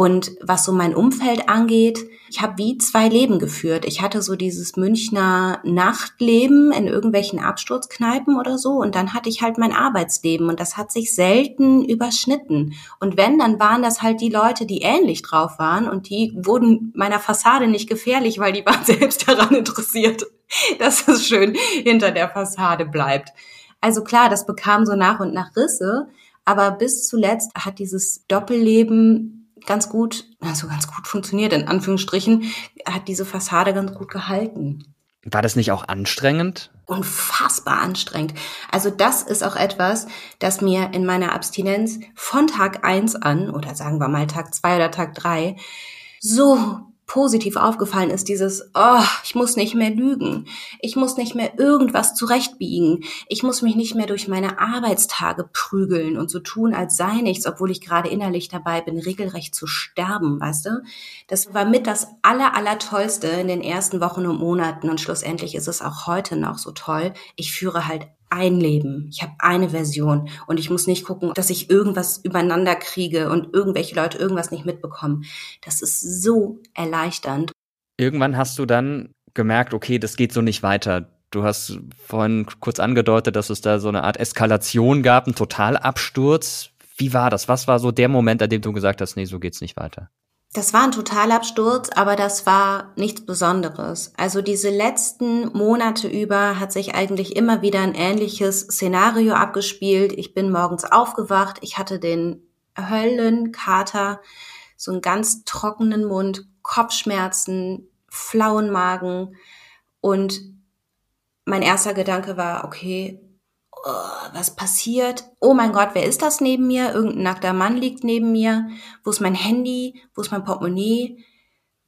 Und was so mein Umfeld angeht, ich habe wie zwei Leben geführt. Ich hatte so dieses Münchner Nachtleben in irgendwelchen Absturzkneipen oder so und dann hatte ich halt mein Arbeitsleben und das hat sich selten überschnitten. Und wenn, dann waren das halt die Leute, die ähnlich drauf waren und die wurden meiner Fassade nicht gefährlich, weil die waren selbst daran interessiert, dass es schön hinter der Fassade bleibt. Also klar, das bekam so nach und nach Risse, aber bis zuletzt hat dieses Doppelleben ganz gut, also ganz gut funktioniert, in Anführungsstrichen, hat diese Fassade ganz gut gehalten. War das nicht auch anstrengend? Unfassbar anstrengend. Also das ist auch etwas, das mir in meiner Abstinenz von Tag eins an, oder sagen wir mal Tag zwei oder Tag drei, so positiv aufgefallen ist, dieses, oh, ich muss nicht mehr lügen, ich muss nicht mehr irgendwas zurechtbiegen, ich muss mich nicht mehr durch meine Arbeitstage prügeln und so tun, als sei nichts, obwohl ich gerade innerlich dabei bin, regelrecht zu sterben, weißt du? Das war mit das aller, aller Tollste in den ersten Wochen und Monaten und schlussendlich ist es auch heute noch so toll. Ich führe halt ein Leben. Ich habe eine Version und ich muss nicht gucken, dass ich irgendwas übereinander kriege und irgendwelche Leute irgendwas nicht mitbekommen. Das ist so erleichternd. Irgendwann hast du dann gemerkt, okay, das geht so nicht weiter. Du hast vorhin kurz angedeutet, dass es da so eine Art Eskalation gab, einen Totalabsturz. Wie war das? Was war so der Moment, an dem du gesagt hast, nee, so geht's nicht weiter? Das war ein Totalabsturz, aber das war nichts Besonderes. Also diese letzten Monate über hat sich eigentlich immer wieder ein ähnliches Szenario abgespielt. Ich bin morgens aufgewacht, ich hatte den Höllenkater, so einen ganz trockenen Mund, Kopfschmerzen, flauen Magen und mein erster Gedanke war, okay, oh, was passiert? Oh mein Gott, wer ist das neben mir? Irgendein nackter Mann liegt neben mir. Wo ist mein Handy? Wo ist mein Portemonnaie?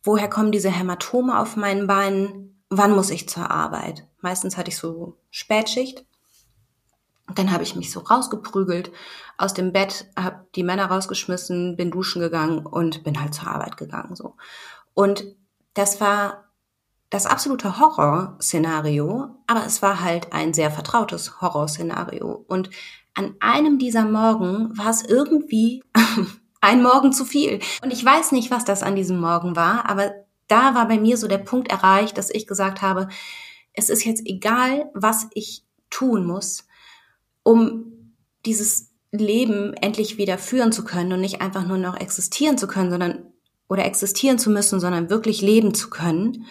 Woher kommen diese Hämatome auf meinen Beinen? Wann muss ich zur Arbeit? Meistens hatte ich so Spätschicht. dann habe ich mich so rausgeprügelt aus dem Bett, habe die Männer rausgeschmissen, bin duschen gegangen und bin halt zur Arbeit gegangen so. Und das war das absolute Horrorszenario, aber es war halt ein sehr vertrautes Horrorszenario. Und an einem dieser Morgen war es irgendwie ein Morgen zu viel. Und ich weiß nicht, was das an diesem Morgen war, aber da war bei mir so der Punkt erreicht, dass ich gesagt habe, es ist jetzt egal, was ich tun muss, um dieses Leben endlich wieder führen zu können und nicht einfach nur noch existieren zu können, sondern oder existieren zu müssen, sondern wirklich leben zu können.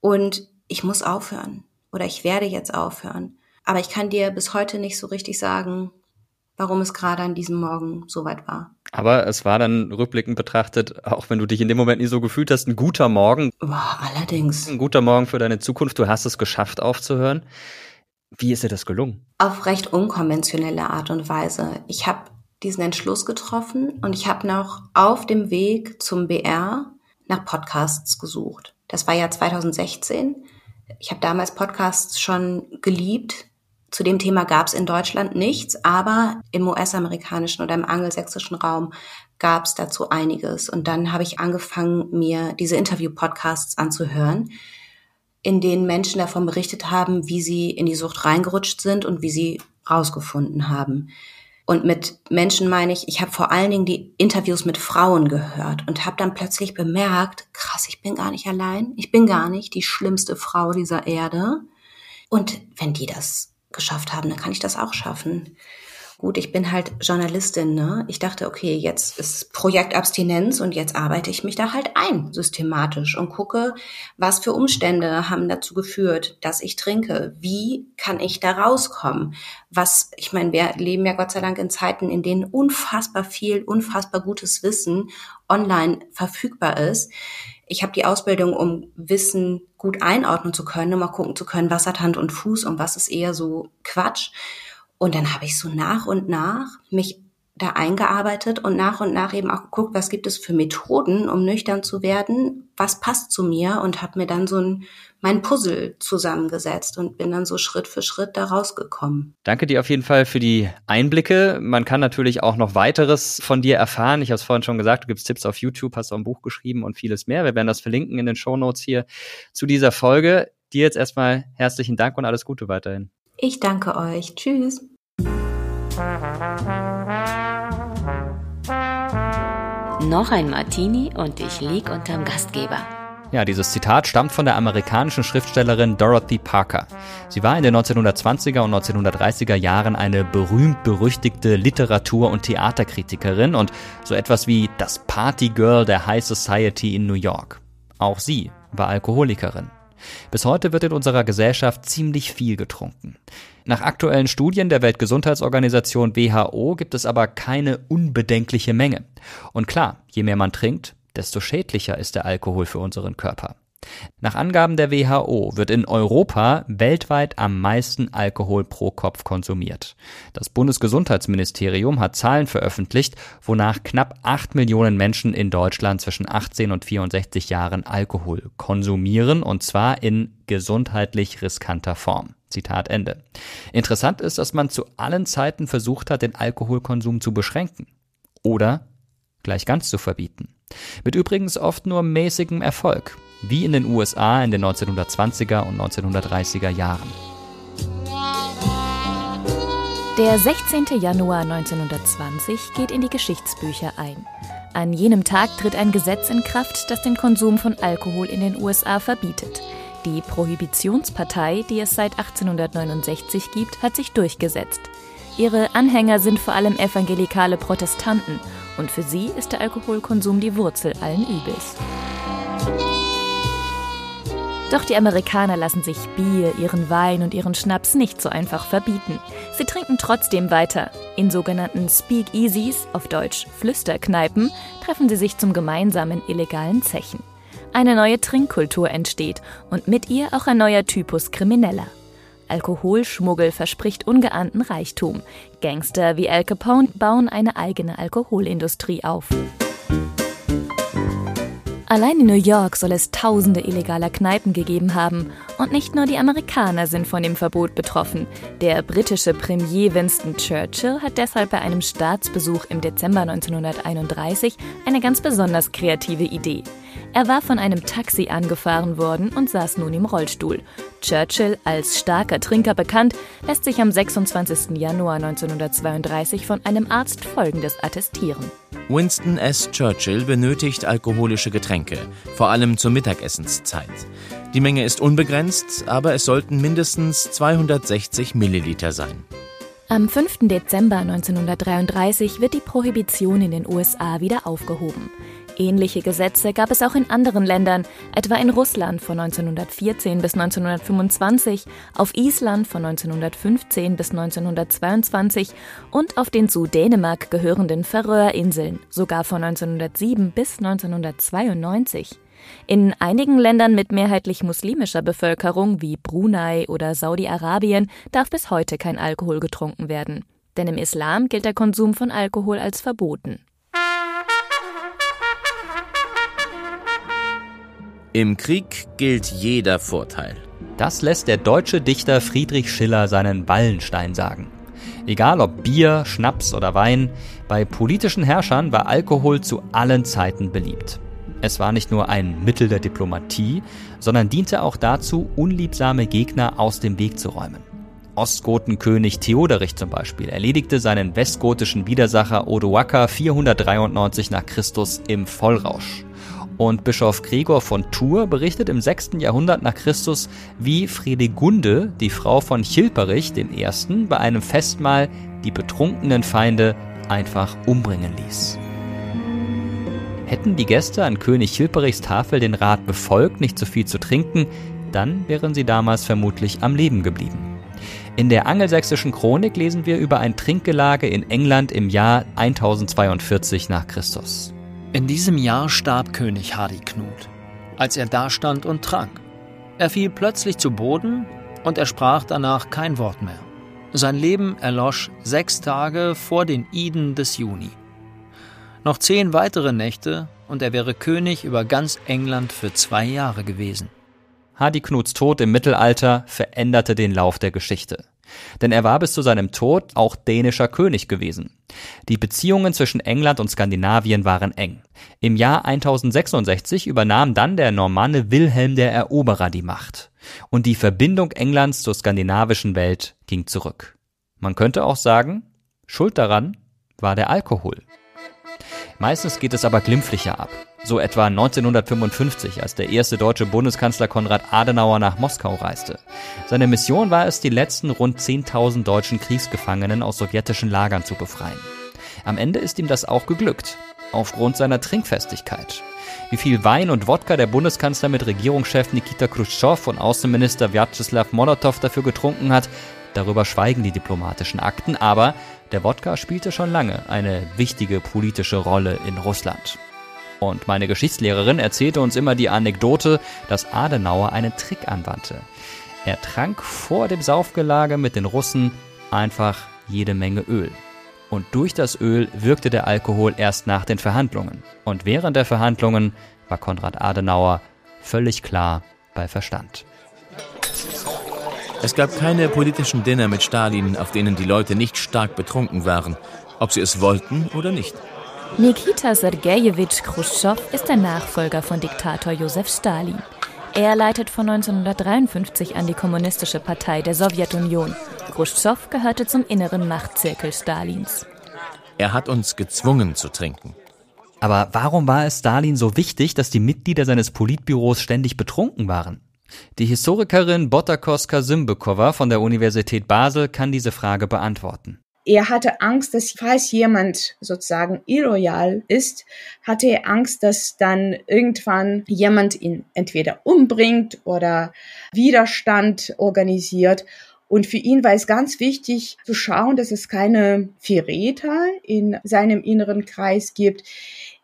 Und ich muss aufhören oder ich werde jetzt aufhören. Aber ich kann dir bis heute nicht so richtig sagen, warum es gerade an diesem Morgen so weit war. Aber es war dann rückblickend betrachtet, auch wenn du dich in dem Moment nicht so gefühlt hast, ein guter Morgen. Boah, allerdings. Ein guter Morgen für deine Zukunft. Du hast es geschafft aufzuhören. Wie ist dir das gelungen? Auf recht unkonventionelle Art und Weise. Ich habe diesen Entschluss getroffen und ich habe noch auf dem Weg zum BR nach Podcasts gesucht. Das war ja 2016. Ich habe damals Podcasts schon geliebt. Zu dem Thema gab es in Deutschland nichts, aber im US-amerikanischen oder im angelsächsischen Raum gab es dazu einiges. Und dann habe ich angefangen, mir diese Interview-Podcasts anzuhören, in denen Menschen davon berichtet haben, wie sie in die Sucht reingerutscht sind und wie sie rausgefunden haben. Und mit Menschen meine ich, ich habe vor allen Dingen die Interviews mit Frauen gehört und habe dann plötzlich bemerkt, krass, ich bin gar nicht allein, ich bin gar nicht die schlimmste Frau dieser Erde. Und wenn die das geschafft haben, dann kann ich das auch schaffen. Gut, ich bin halt Journalistin, ne? Ich dachte, okay, jetzt ist Projekt Abstinenz und jetzt arbeite ich mich da halt ein, systematisch und gucke, was für Umstände haben dazu geführt, dass ich trinke. Wie kann ich da rauskommen? Was, ich meine, wir leben ja Gott sei Dank in Zeiten, in denen unfassbar viel, unfassbar gutes Wissen online verfügbar ist. Ich habe die Ausbildung, um Wissen gut einordnen zu können, um mal gucken zu können, was hat Hand und Fuß und was ist eher so Quatsch. Und dann habe ich so nach und nach mich da eingearbeitet und nach und nach eben auch geguckt, was gibt es für Methoden, um nüchtern zu werden, was passt zu mir und habe mir dann so ein mein Puzzle zusammengesetzt und bin dann so Schritt für Schritt da rausgekommen. Danke dir auf jeden Fall für die Einblicke. Man kann natürlich auch noch weiteres von dir erfahren. Ich habe es vorhin schon gesagt, du gibst Tipps auf YouTube, hast auch ein Buch geschrieben und vieles mehr. Wir werden das verlinken in den Show Notes hier zu dieser Folge. Dir jetzt erstmal herzlichen Dank und alles Gute weiterhin. Ich danke euch. Tschüss. Noch ein Martini und ich lieg unterm Gastgeber. Ja, dieses Zitat stammt von der amerikanischen Schriftstellerin Dorothy Parker. Sie war in den 1920er und 1930er Jahren eine berühmt-berüchtigte Literatur- und Theaterkritikerin und so etwas wie das Partygirl der High Society in New York. Auch sie war Alkoholikerin. Bis heute wird in unserer Gesellschaft ziemlich viel getrunken. Nach aktuellen Studien der Weltgesundheitsorganisation WHO gibt es aber keine unbedenkliche Menge. Und klar, je mehr man trinkt, desto schädlicher ist der Alkohol für unseren Körper. Nach Angaben der WHO wird in Europa weltweit am meisten Alkohol pro Kopf konsumiert. Das Bundesgesundheitsministerium hat Zahlen veröffentlicht, wonach knapp 8 Millionen Menschen in Deutschland zwischen 18 und 64 Jahren Alkohol konsumieren, und zwar in gesundheitlich riskanter Form. Zitat Ende. Interessant ist, dass man zu allen Zeiten versucht hat, den Alkoholkonsum zu beschränken. Oder gleich ganz zu verbieten. Mit übrigens oft nur mäßigem Erfolg, wie in den USA in den 1920er und 1930er Jahren. Der 16. Januar 1920 geht in die Geschichtsbücher ein. An jenem Tag tritt ein Gesetz in Kraft, das den Konsum von Alkohol in den USA verbietet. Die Prohibitionspartei, die es seit 1869 gibt, hat sich durchgesetzt. Ihre Anhänger sind vor allem evangelikale Protestanten und für sie ist der Alkoholkonsum die Wurzel allen Übels. Doch die Amerikaner lassen sich Bier, ihren Wein und ihren Schnaps nicht so einfach verbieten. Sie trinken trotzdem weiter. In sogenannten Speakeasies, auf Deutsch Flüsterkneipen, treffen sie sich zum gemeinsamen illegalen Zechen. Eine neue Trinkkultur entsteht und mit ihr auch ein neuer Typus Krimineller. Alkoholschmuggel verspricht ungeahnten Reichtum. Gangster wie Al Capone bauen eine eigene Alkoholindustrie auf. Allein in New York soll es tausende illegaler Kneipen gegeben haben. Und nicht nur die Amerikaner sind von dem Verbot betroffen. Der britische Premier Winston Churchill hat deshalb bei einem Staatsbesuch im Dezember 1931 eine ganz besonders kreative Idee. Er war von einem Taxi angefahren worden und saß nun im Rollstuhl. Churchill, als starker Trinker bekannt, lässt sich am 26. Januar 1932 von einem Arzt Folgendes attestieren. Winston S. Churchill benötigt alkoholische Getränke, vor allem zur Mittagessenszeit. Die Menge ist unbegrenzt, aber es sollten mindestens 260 Milliliter sein. Am 5. Dezember 1933 wird die Prohibition in den USA wieder aufgehoben. Ähnliche Gesetze gab es auch in anderen Ländern, etwa in Russland von 1914 bis 1925, auf Island von 1915 bis 1922 und auf den zu Dänemark gehörenden Färöerinseln sogar von 1907 bis 1992. In einigen Ländern mit mehrheitlich muslimischer Bevölkerung wie Brunei oder Saudi-Arabien darf bis heute kein Alkohol getrunken werden. Denn im Islam gilt der Konsum von Alkohol als verboten. Im Krieg gilt jeder Vorteil. Das lässt der deutsche Dichter Friedrich Schiller seinen Wallenstein sagen. Egal ob Bier, Schnaps oder Wein, bei politischen Herrschern war Alkohol zu allen Zeiten beliebt. Es war nicht nur ein Mittel der Diplomatie, sondern diente auch dazu, unliebsame Gegner aus dem Weg zu räumen. Ostgotenkönig Theoderich zum Beispiel erledigte seinen westgotischen Widersacher Odoaker 493 nach Christus im Vollrausch. Und Bischof Gregor von Tours berichtet im 6. Jahrhundert nach Christus, wie Fredegunde, die Frau von Chilperich I., bei einem Festmahl die betrunkenen Feinde einfach umbringen ließ. Hätten die Gäste an König Chilperichs Tafel den Rat befolgt, nicht zu viel zu trinken, dann wären sie damals vermutlich am Leben geblieben. In der angelsächsischen Chronik lesen wir über ein Trinkgelage in England im Jahr 1042 nach Christus. In diesem Jahr starb König Hariknut, als er dastand und trank. Er fiel plötzlich zu Boden und er sprach danach kein Wort mehr. Sein Leben erlosch sechs Tage vor den Iden des Juni. Noch zehn weitere Nächte und er wäre König über ganz England für zwei Jahre gewesen. Hardiknuts Tod im Mittelalter veränderte den Lauf der Geschichte. Denn er war bis zu seinem Tod auch dänischer König gewesen. Die Beziehungen zwischen England und Skandinavien waren eng. Im Jahr 1066 übernahm dann der Normanne Wilhelm der Eroberer die Macht. Und die Verbindung Englands zur skandinavischen Welt ging zurück. Man könnte auch sagen, Schuld daran war der Alkohol. Meistens geht es aber glimpflicher ab. So etwa 1955, als der erste deutsche Bundeskanzler Konrad Adenauer nach Moskau reiste. Seine Mission war es, die letzten rund 10.000 deutschen Kriegsgefangenen aus sowjetischen Lagern zu befreien. Am Ende ist ihm das auch geglückt, aufgrund seiner Trinkfestigkeit. Wie viel Wein und Wodka der Bundeskanzler mit Regierungschef Nikita Khrushchev und Außenminister Vyacheslav Molotow dafür getrunken hat, darüber schweigen die diplomatischen Akten, aber der Wodka spielte schon lange eine wichtige politische Rolle in Russland. Und meine Geschichtslehrerin erzählte uns immer die Anekdote, dass Adenauer einen Trick anwandte. Er trank vor dem Saufgelage mit den Russen einfach jede Menge Öl. Und durch das Öl wirkte der Alkohol erst nach den Verhandlungen. Und während der Verhandlungen war Konrad Adenauer völlig klar bei Verstand. Es gab keine politischen Dinner mit Stalin, auf denen die Leute nicht stark betrunken waren, ob sie es wollten oder nicht. Nikita Sergejewitsch Khrushchev ist der Nachfolger von Diktator Josef Stalin. Er leitet von 1953 an die Kommunistische Partei der Sowjetunion. Khrushchev gehörte zum inneren Machtzirkel Stalins. Er hat uns gezwungen zu trinken. Aber warum war es Stalin so wichtig, dass die Mitglieder seines Politbüros ständig betrunken waren? Die Historikerin Botakos Kasimbekova von der Universität Basel kann diese Frage beantworten. Er hatte Angst, dass falls jemand sozusagen illoyal ist, hatte er Angst, dass dann irgendwann jemand ihn entweder umbringt oder Widerstand organisiert. Und für ihn war es ganz wichtig zu schauen, dass es keine Verräter in seinem inneren Kreis gibt.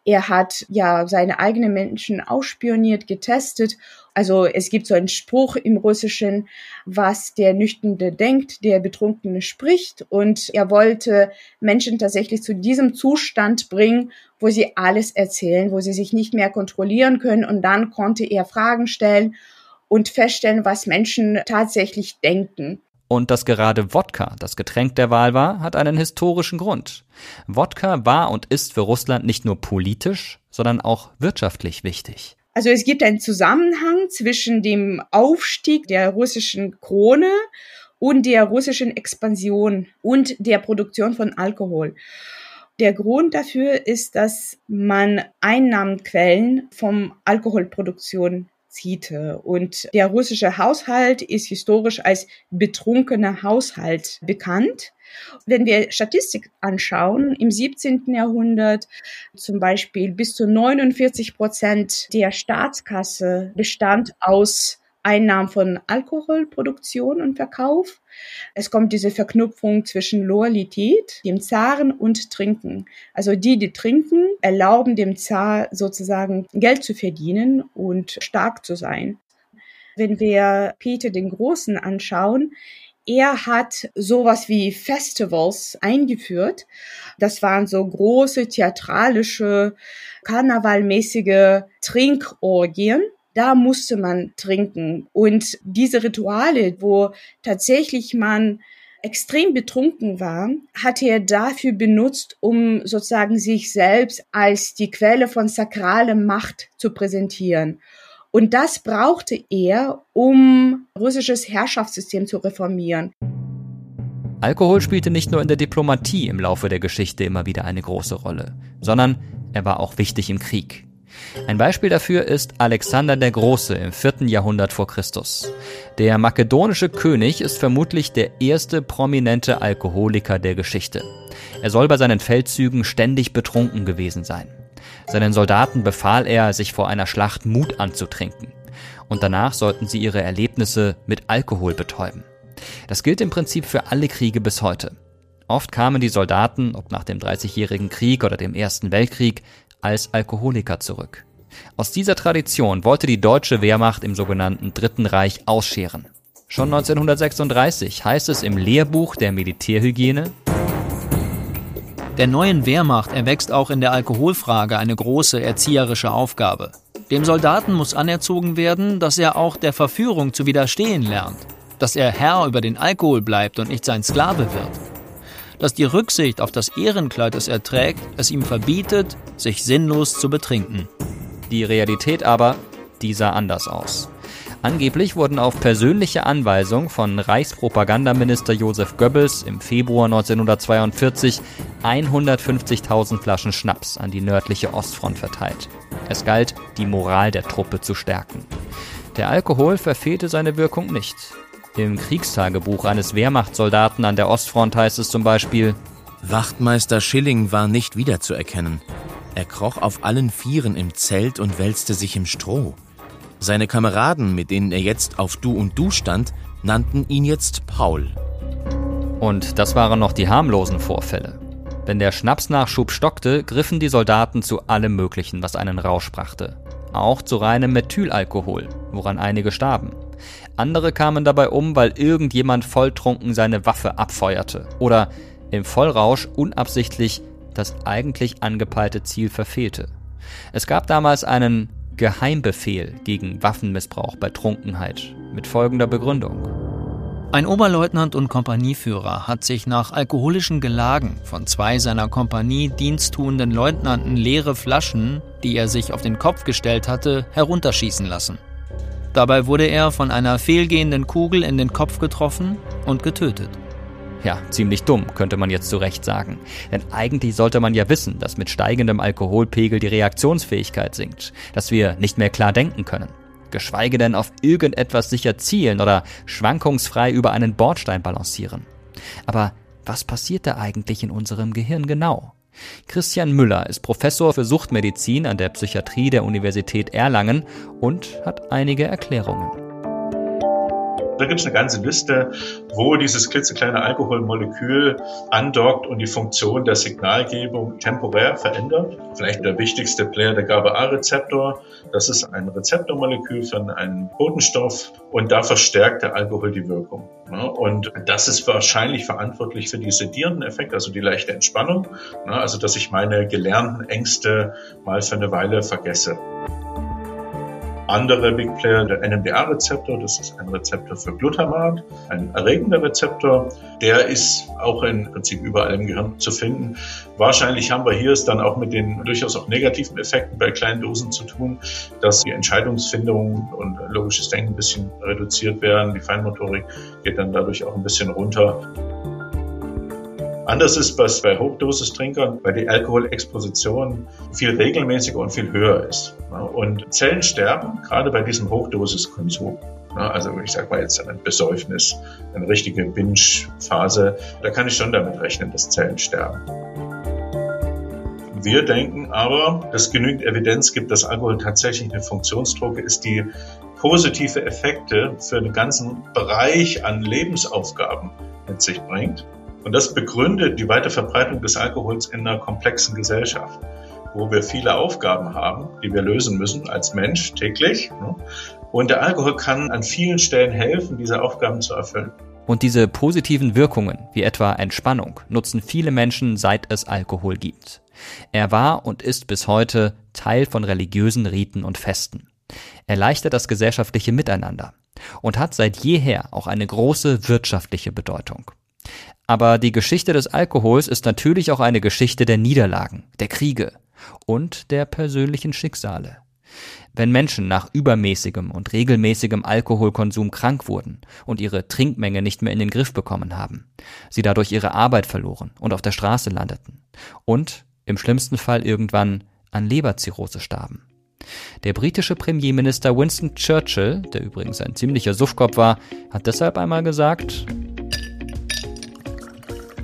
Er hat ja seine eigenen Menschen ausspioniert, getestet also es gibt so einen Spruch im Russischen, was der Nüchternde denkt, der Betrunkene spricht. Und er wollte Menschen tatsächlich zu diesem Zustand bringen, wo sie alles erzählen, wo sie sich nicht mehr kontrollieren können. Und dann konnte er Fragen stellen und feststellen, was Menschen tatsächlich denken. Und dass gerade Wodka das Getränk der Wahl war, hat einen historischen Grund. Wodka war und ist für Russland nicht nur politisch, sondern auch wirtschaftlich wichtig. Also es gibt einen Zusammenhang zwischen dem Aufstieg der russischen Krone und der russischen Expansion und der Produktion von Alkohol. Der Grund dafür ist, dass man Einnahmenquellen vom Alkoholproduktion zieht. Und der russische Haushalt ist historisch als betrunkener Haushalt bekannt. Wenn wir Statistik anschauen, im 17. Jahrhundert zum Beispiel bis zu 49 Prozent der Staatskasse bestand aus Einnahmen von Alkoholproduktion und Verkauf. Es kommt diese Verknüpfung zwischen Loyalität, dem Zaren und Trinken. Also die, die trinken, erlauben dem Zar sozusagen Geld zu verdienen und stark zu sein. Wenn wir Peter den Großen anschauen, er hat sowas wie Festivals eingeführt. Das waren so große theatralische, karnevalmäßige Trinkorgien. Da musste man trinken. Und diese Rituale, wo tatsächlich man extrem betrunken war, hat er dafür benutzt, um sozusagen sich selbst als die Quelle von sakraler Macht zu präsentieren. Und das brauchte er, um russisches Herrschaftssystem zu reformieren. Alkohol spielte nicht nur in der Diplomatie im Laufe der Geschichte immer wieder eine große Rolle, sondern er war auch wichtig im Krieg. Ein Beispiel dafür ist Alexander der Große im vierten Jahrhundert vor Christus. Der makedonische König ist vermutlich der erste prominente Alkoholiker der Geschichte. Er soll bei seinen Feldzügen ständig betrunken gewesen sein. Seinen Soldaten befahl er, sich vor einer Schlacht Mut anzutrinken. Und danach sollten sie ihre Erlebnisse mit Alkohol betäuben. Das gilt im Prinzip für alle Kriege bis heute. Oft kamen die Soldaten, ob nach dem Dreißigjährigen Krieg oder dem Ersten Weltkrieg, als Alkoholiker zurück. Aus dieser Tradition wollte die deutsche Wehrmacht im sogenannten Dritten Reich ausscheren. Schon 1936 heißt es im Lehrbuch der Militärhygiene, der neuen Wehrmacht erwächst auch in der Alkoholfrage eine große erzieherische Aufgabe. Dem Soldaten muss anerzogen werden, dass er auch der Verführung zu widerstehen lernt, dass er Herr über den Alkohol bleibt und nicht sein Sklave wird, dass die Rücksicht auf das Ehrenkleid, das er trägt, es ihm verbietet, sich sinnlos zu betrinken. Die Realität aber, die sah anders aus. Angeblich wurden auf persönliche Anweisung von Reichspropagandaminister Josef Goebbels im Februar 1942 150.000 Flaschen Schnaps an die nördliche Ostfront verteilt. Es galt, die Moral der Truppe zu stärken. Der Alkohol verfehlte seine Wirkung nicht. Im Kriegstagebuch eines Wehrmachtssoldaten an der Ostfront heißt es zum Beispiel Wachtmeister Schilling war nicht wiederzuerkennen. Er kroch auf allen Vieren im Zelt und wälzte sich im Stroh. Seine Kameraden, mit denen er jetzt auf Du und Du stand, nannten ihn jetzt Paul. Und das waren noch die harmlosen Vorfälle. Wenn der Schnapsnachschub stockte, griffen die Soldaten zu allem Möglichen, was einen Rausch brachte. Auch zu reinem Methylalkohol, woran einige starben. Andere kamen dabei um, weil irgendjemand volltrunken seine Waffe abfeuerte oder im Vollrausch unabsichtlich das eigentlich angepeilte Ziel verfehlte. Es gab damals einen Geheimbefehl gegen Waffenmissbrauch bei Trunkenheit mit folgender Begründung. Ein Oberleutnant und Kompanieführer hat sich nach alkoholischen Gelagen von zwei seiner Kompanie diensttuenden Leutnanten leere Flaschen, die er sich auf den Kopf gestellt hatte, herunterschießen lassen. Dabei wurde er von einer fehlgehenden Kugel in den Kopf getroffen und getötet. Ja, ziemlich dumm, könnte man jetzt zu Recht sagen. Denn eigentlich sollte man ja wissen, dass mit steigendem Alkoholpegel die Reaktionsfähigkeit sinkt, dass wir nicht mehr klar denken können. Geschweige denn auf irgendetwas sicher zielen oder schwankungsfrei über einen Bordstein balancieren. Aber was passiert da eigentlich in unserem Gehirn genau? Christian Müller ist Professor für Suchtmedizin an der Psychiatrie der Universität Erlangen und hat einige Erklärungen. Da gibt es eine ganze Liste, wo dieses klitzekleine Alkoholmolekül andockt und die Funktion der Signalgebung temporär verändert. Vielleicht der wichtigste Player, der GABA-A-Rezeptor. Das ist ein Rezeptormolekül für einen Botenstoff und da verstärkt der Alkohol die Wirkung. Und das ist wahrscheinlich verantwortlich für die sedierenden Effekte, also die leichte Entspannung, also dass ich meine gelernten Ängste mal für eine Weile vergesse andere Big Player, der NMDA-Rezeptor, das ist ein Rezeptor für Glutamat, ein erregender Rezeptor. Der ist auch im Prinzip überall im Gehirn zu finden. Wahrscheinlich haben wir hier es dann auch mit den durchaus auch negativen Effekten bei kleinen Dosen zu tun, dass die Entscheidungsfindung und logisches Denken ein bisschen reduziert werden. Die Feinmotorik geht dann dadurch auch ein bisschen runter. Anders ist es bei Hochdosistrinkern, weil die Alkoholexposition viel regelmäßiger und viel höher ist. Und Zellen sterben, gerade bei diesem Hochdosiskonsum. Also ich sage mal jetzt ein Besäufnis, eine richtige Binge-Phase, da kann ich schon damit rechnen, dass Zellen sterben. Wir denken aber, dass genügend Evidenz gibt, dass Alkohol tatsächlich eine Funktionsdroge ist, die positive Effekte für den ganzen Bereich an Lebensaufgaben mit sich bringt. Und das begründet die Weiterverbreitung des Alkohols in einer komplexen Gesellschaft, wo wir viele Aufgaben haben, die wir lösen müssen als Mensch täglich. Ne? Und der Alkohol kann an vielen Stellen helfen, diese Aufgaben zu erfüllen. Und diese positiven Wirkungen, wie etwa Entspannung, nutzen viele Menschen, seit es Alkohol gibt. Er war und ist bis heute Teil von religiösen Riten und Festen. Er erleichtert das gesellschaftliche Miteinander und hat seit jeher auch eine große wirtschaftliche Bedeutung. Aber die Geschichte des Alkohols ist natürlich auch eine Geschichte der Niederlagen, der Kriege und der persönlichen Schicksale. Wenn Menschen nach übermäßigem und regelmäßigem Alkoholkonsum krank wurden und ihre Trinkmenge nicht mehr in den Griff bekommen haben, sie dadurch ihre Arbeit verloren und auf der Straße landeten und im schlimmsten Fall irgendwann an Leberzirrhose starben. Der britische Premierminister Winston Churchill, der übrigens ein ziemlicher Suffkopf war, hat deshalb einmal gesagt,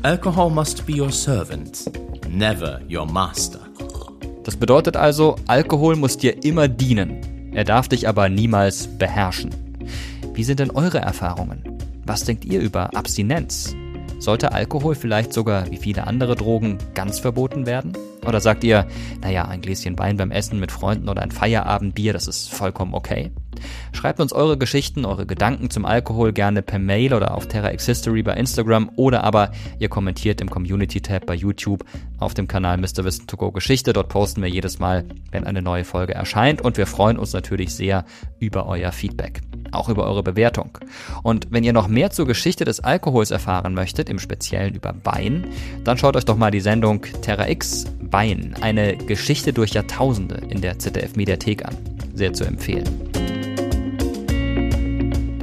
Alcohol must be your servant, never your master. Das bedeutet also, Alkohol muss dir immer dienen. Er darf dich aber niemals beherrschen. Wie sind denn eure Erfahrungen? Was denkt ihr über Abstinenz? Sollte Alkohol vielleicht sogar wie viele andere Drogen ganz verboten werden? Oder sagt ihr, naja, ein Gläschen Wein beim Essen mit Freunden oder ein Feierabendbier, das ist vollkommen okay? Schreibt uns eure Geschichten, eure Gedanken zum Alkohol gerne per Mail oder auf Terra X History bei Instagram oder aber ihr kommentiert im Community-Tab bei YouTube auf dem Kanal Mr. Wissen to Go Geschichte. Dort posten wir jedes Mal, wenn eine neue Folge erscheint und wir freuen uns natürlich sehr über euer Feedback auch über eure Bewertung. Und wenn ihr noch mehr zur Geschichte des Alkohols erfahren möchtet, im Speziellen über Wein, dann schaut euch doch mal die Sendung Terra X Wein, eine Geschichte durch Jahrtausende in der ZDF Mediathek an. Sehr zu empfehlen.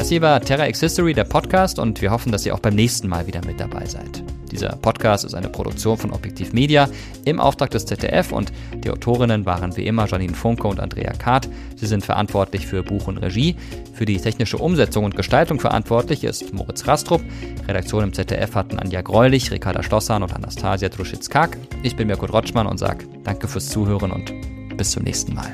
Das hier war Terra X History, der Podcast, und wir hoffen, dass ihr auch beim nächsten Mal wieder mit dabei seid. Dieser Podcast ist eine Produktion von Objektiv Media im Auftrag des ZDF und die Autorinnen waren wie immer Janine Funke und Andrea Kahrt. Sie sind verantwortlich für Buch und Regie. Für die technische Umsetzung und Gestaltung verantwortlich ist Moritz Rastrup. Redaktion im ZDF hatten Anja Greulich, Ricarda Stossan und Anastasia Druschitz-Kak. Ich bin Mirko Rotschmann und sage danke fürs Zuhören und bis zum nächsten Mal.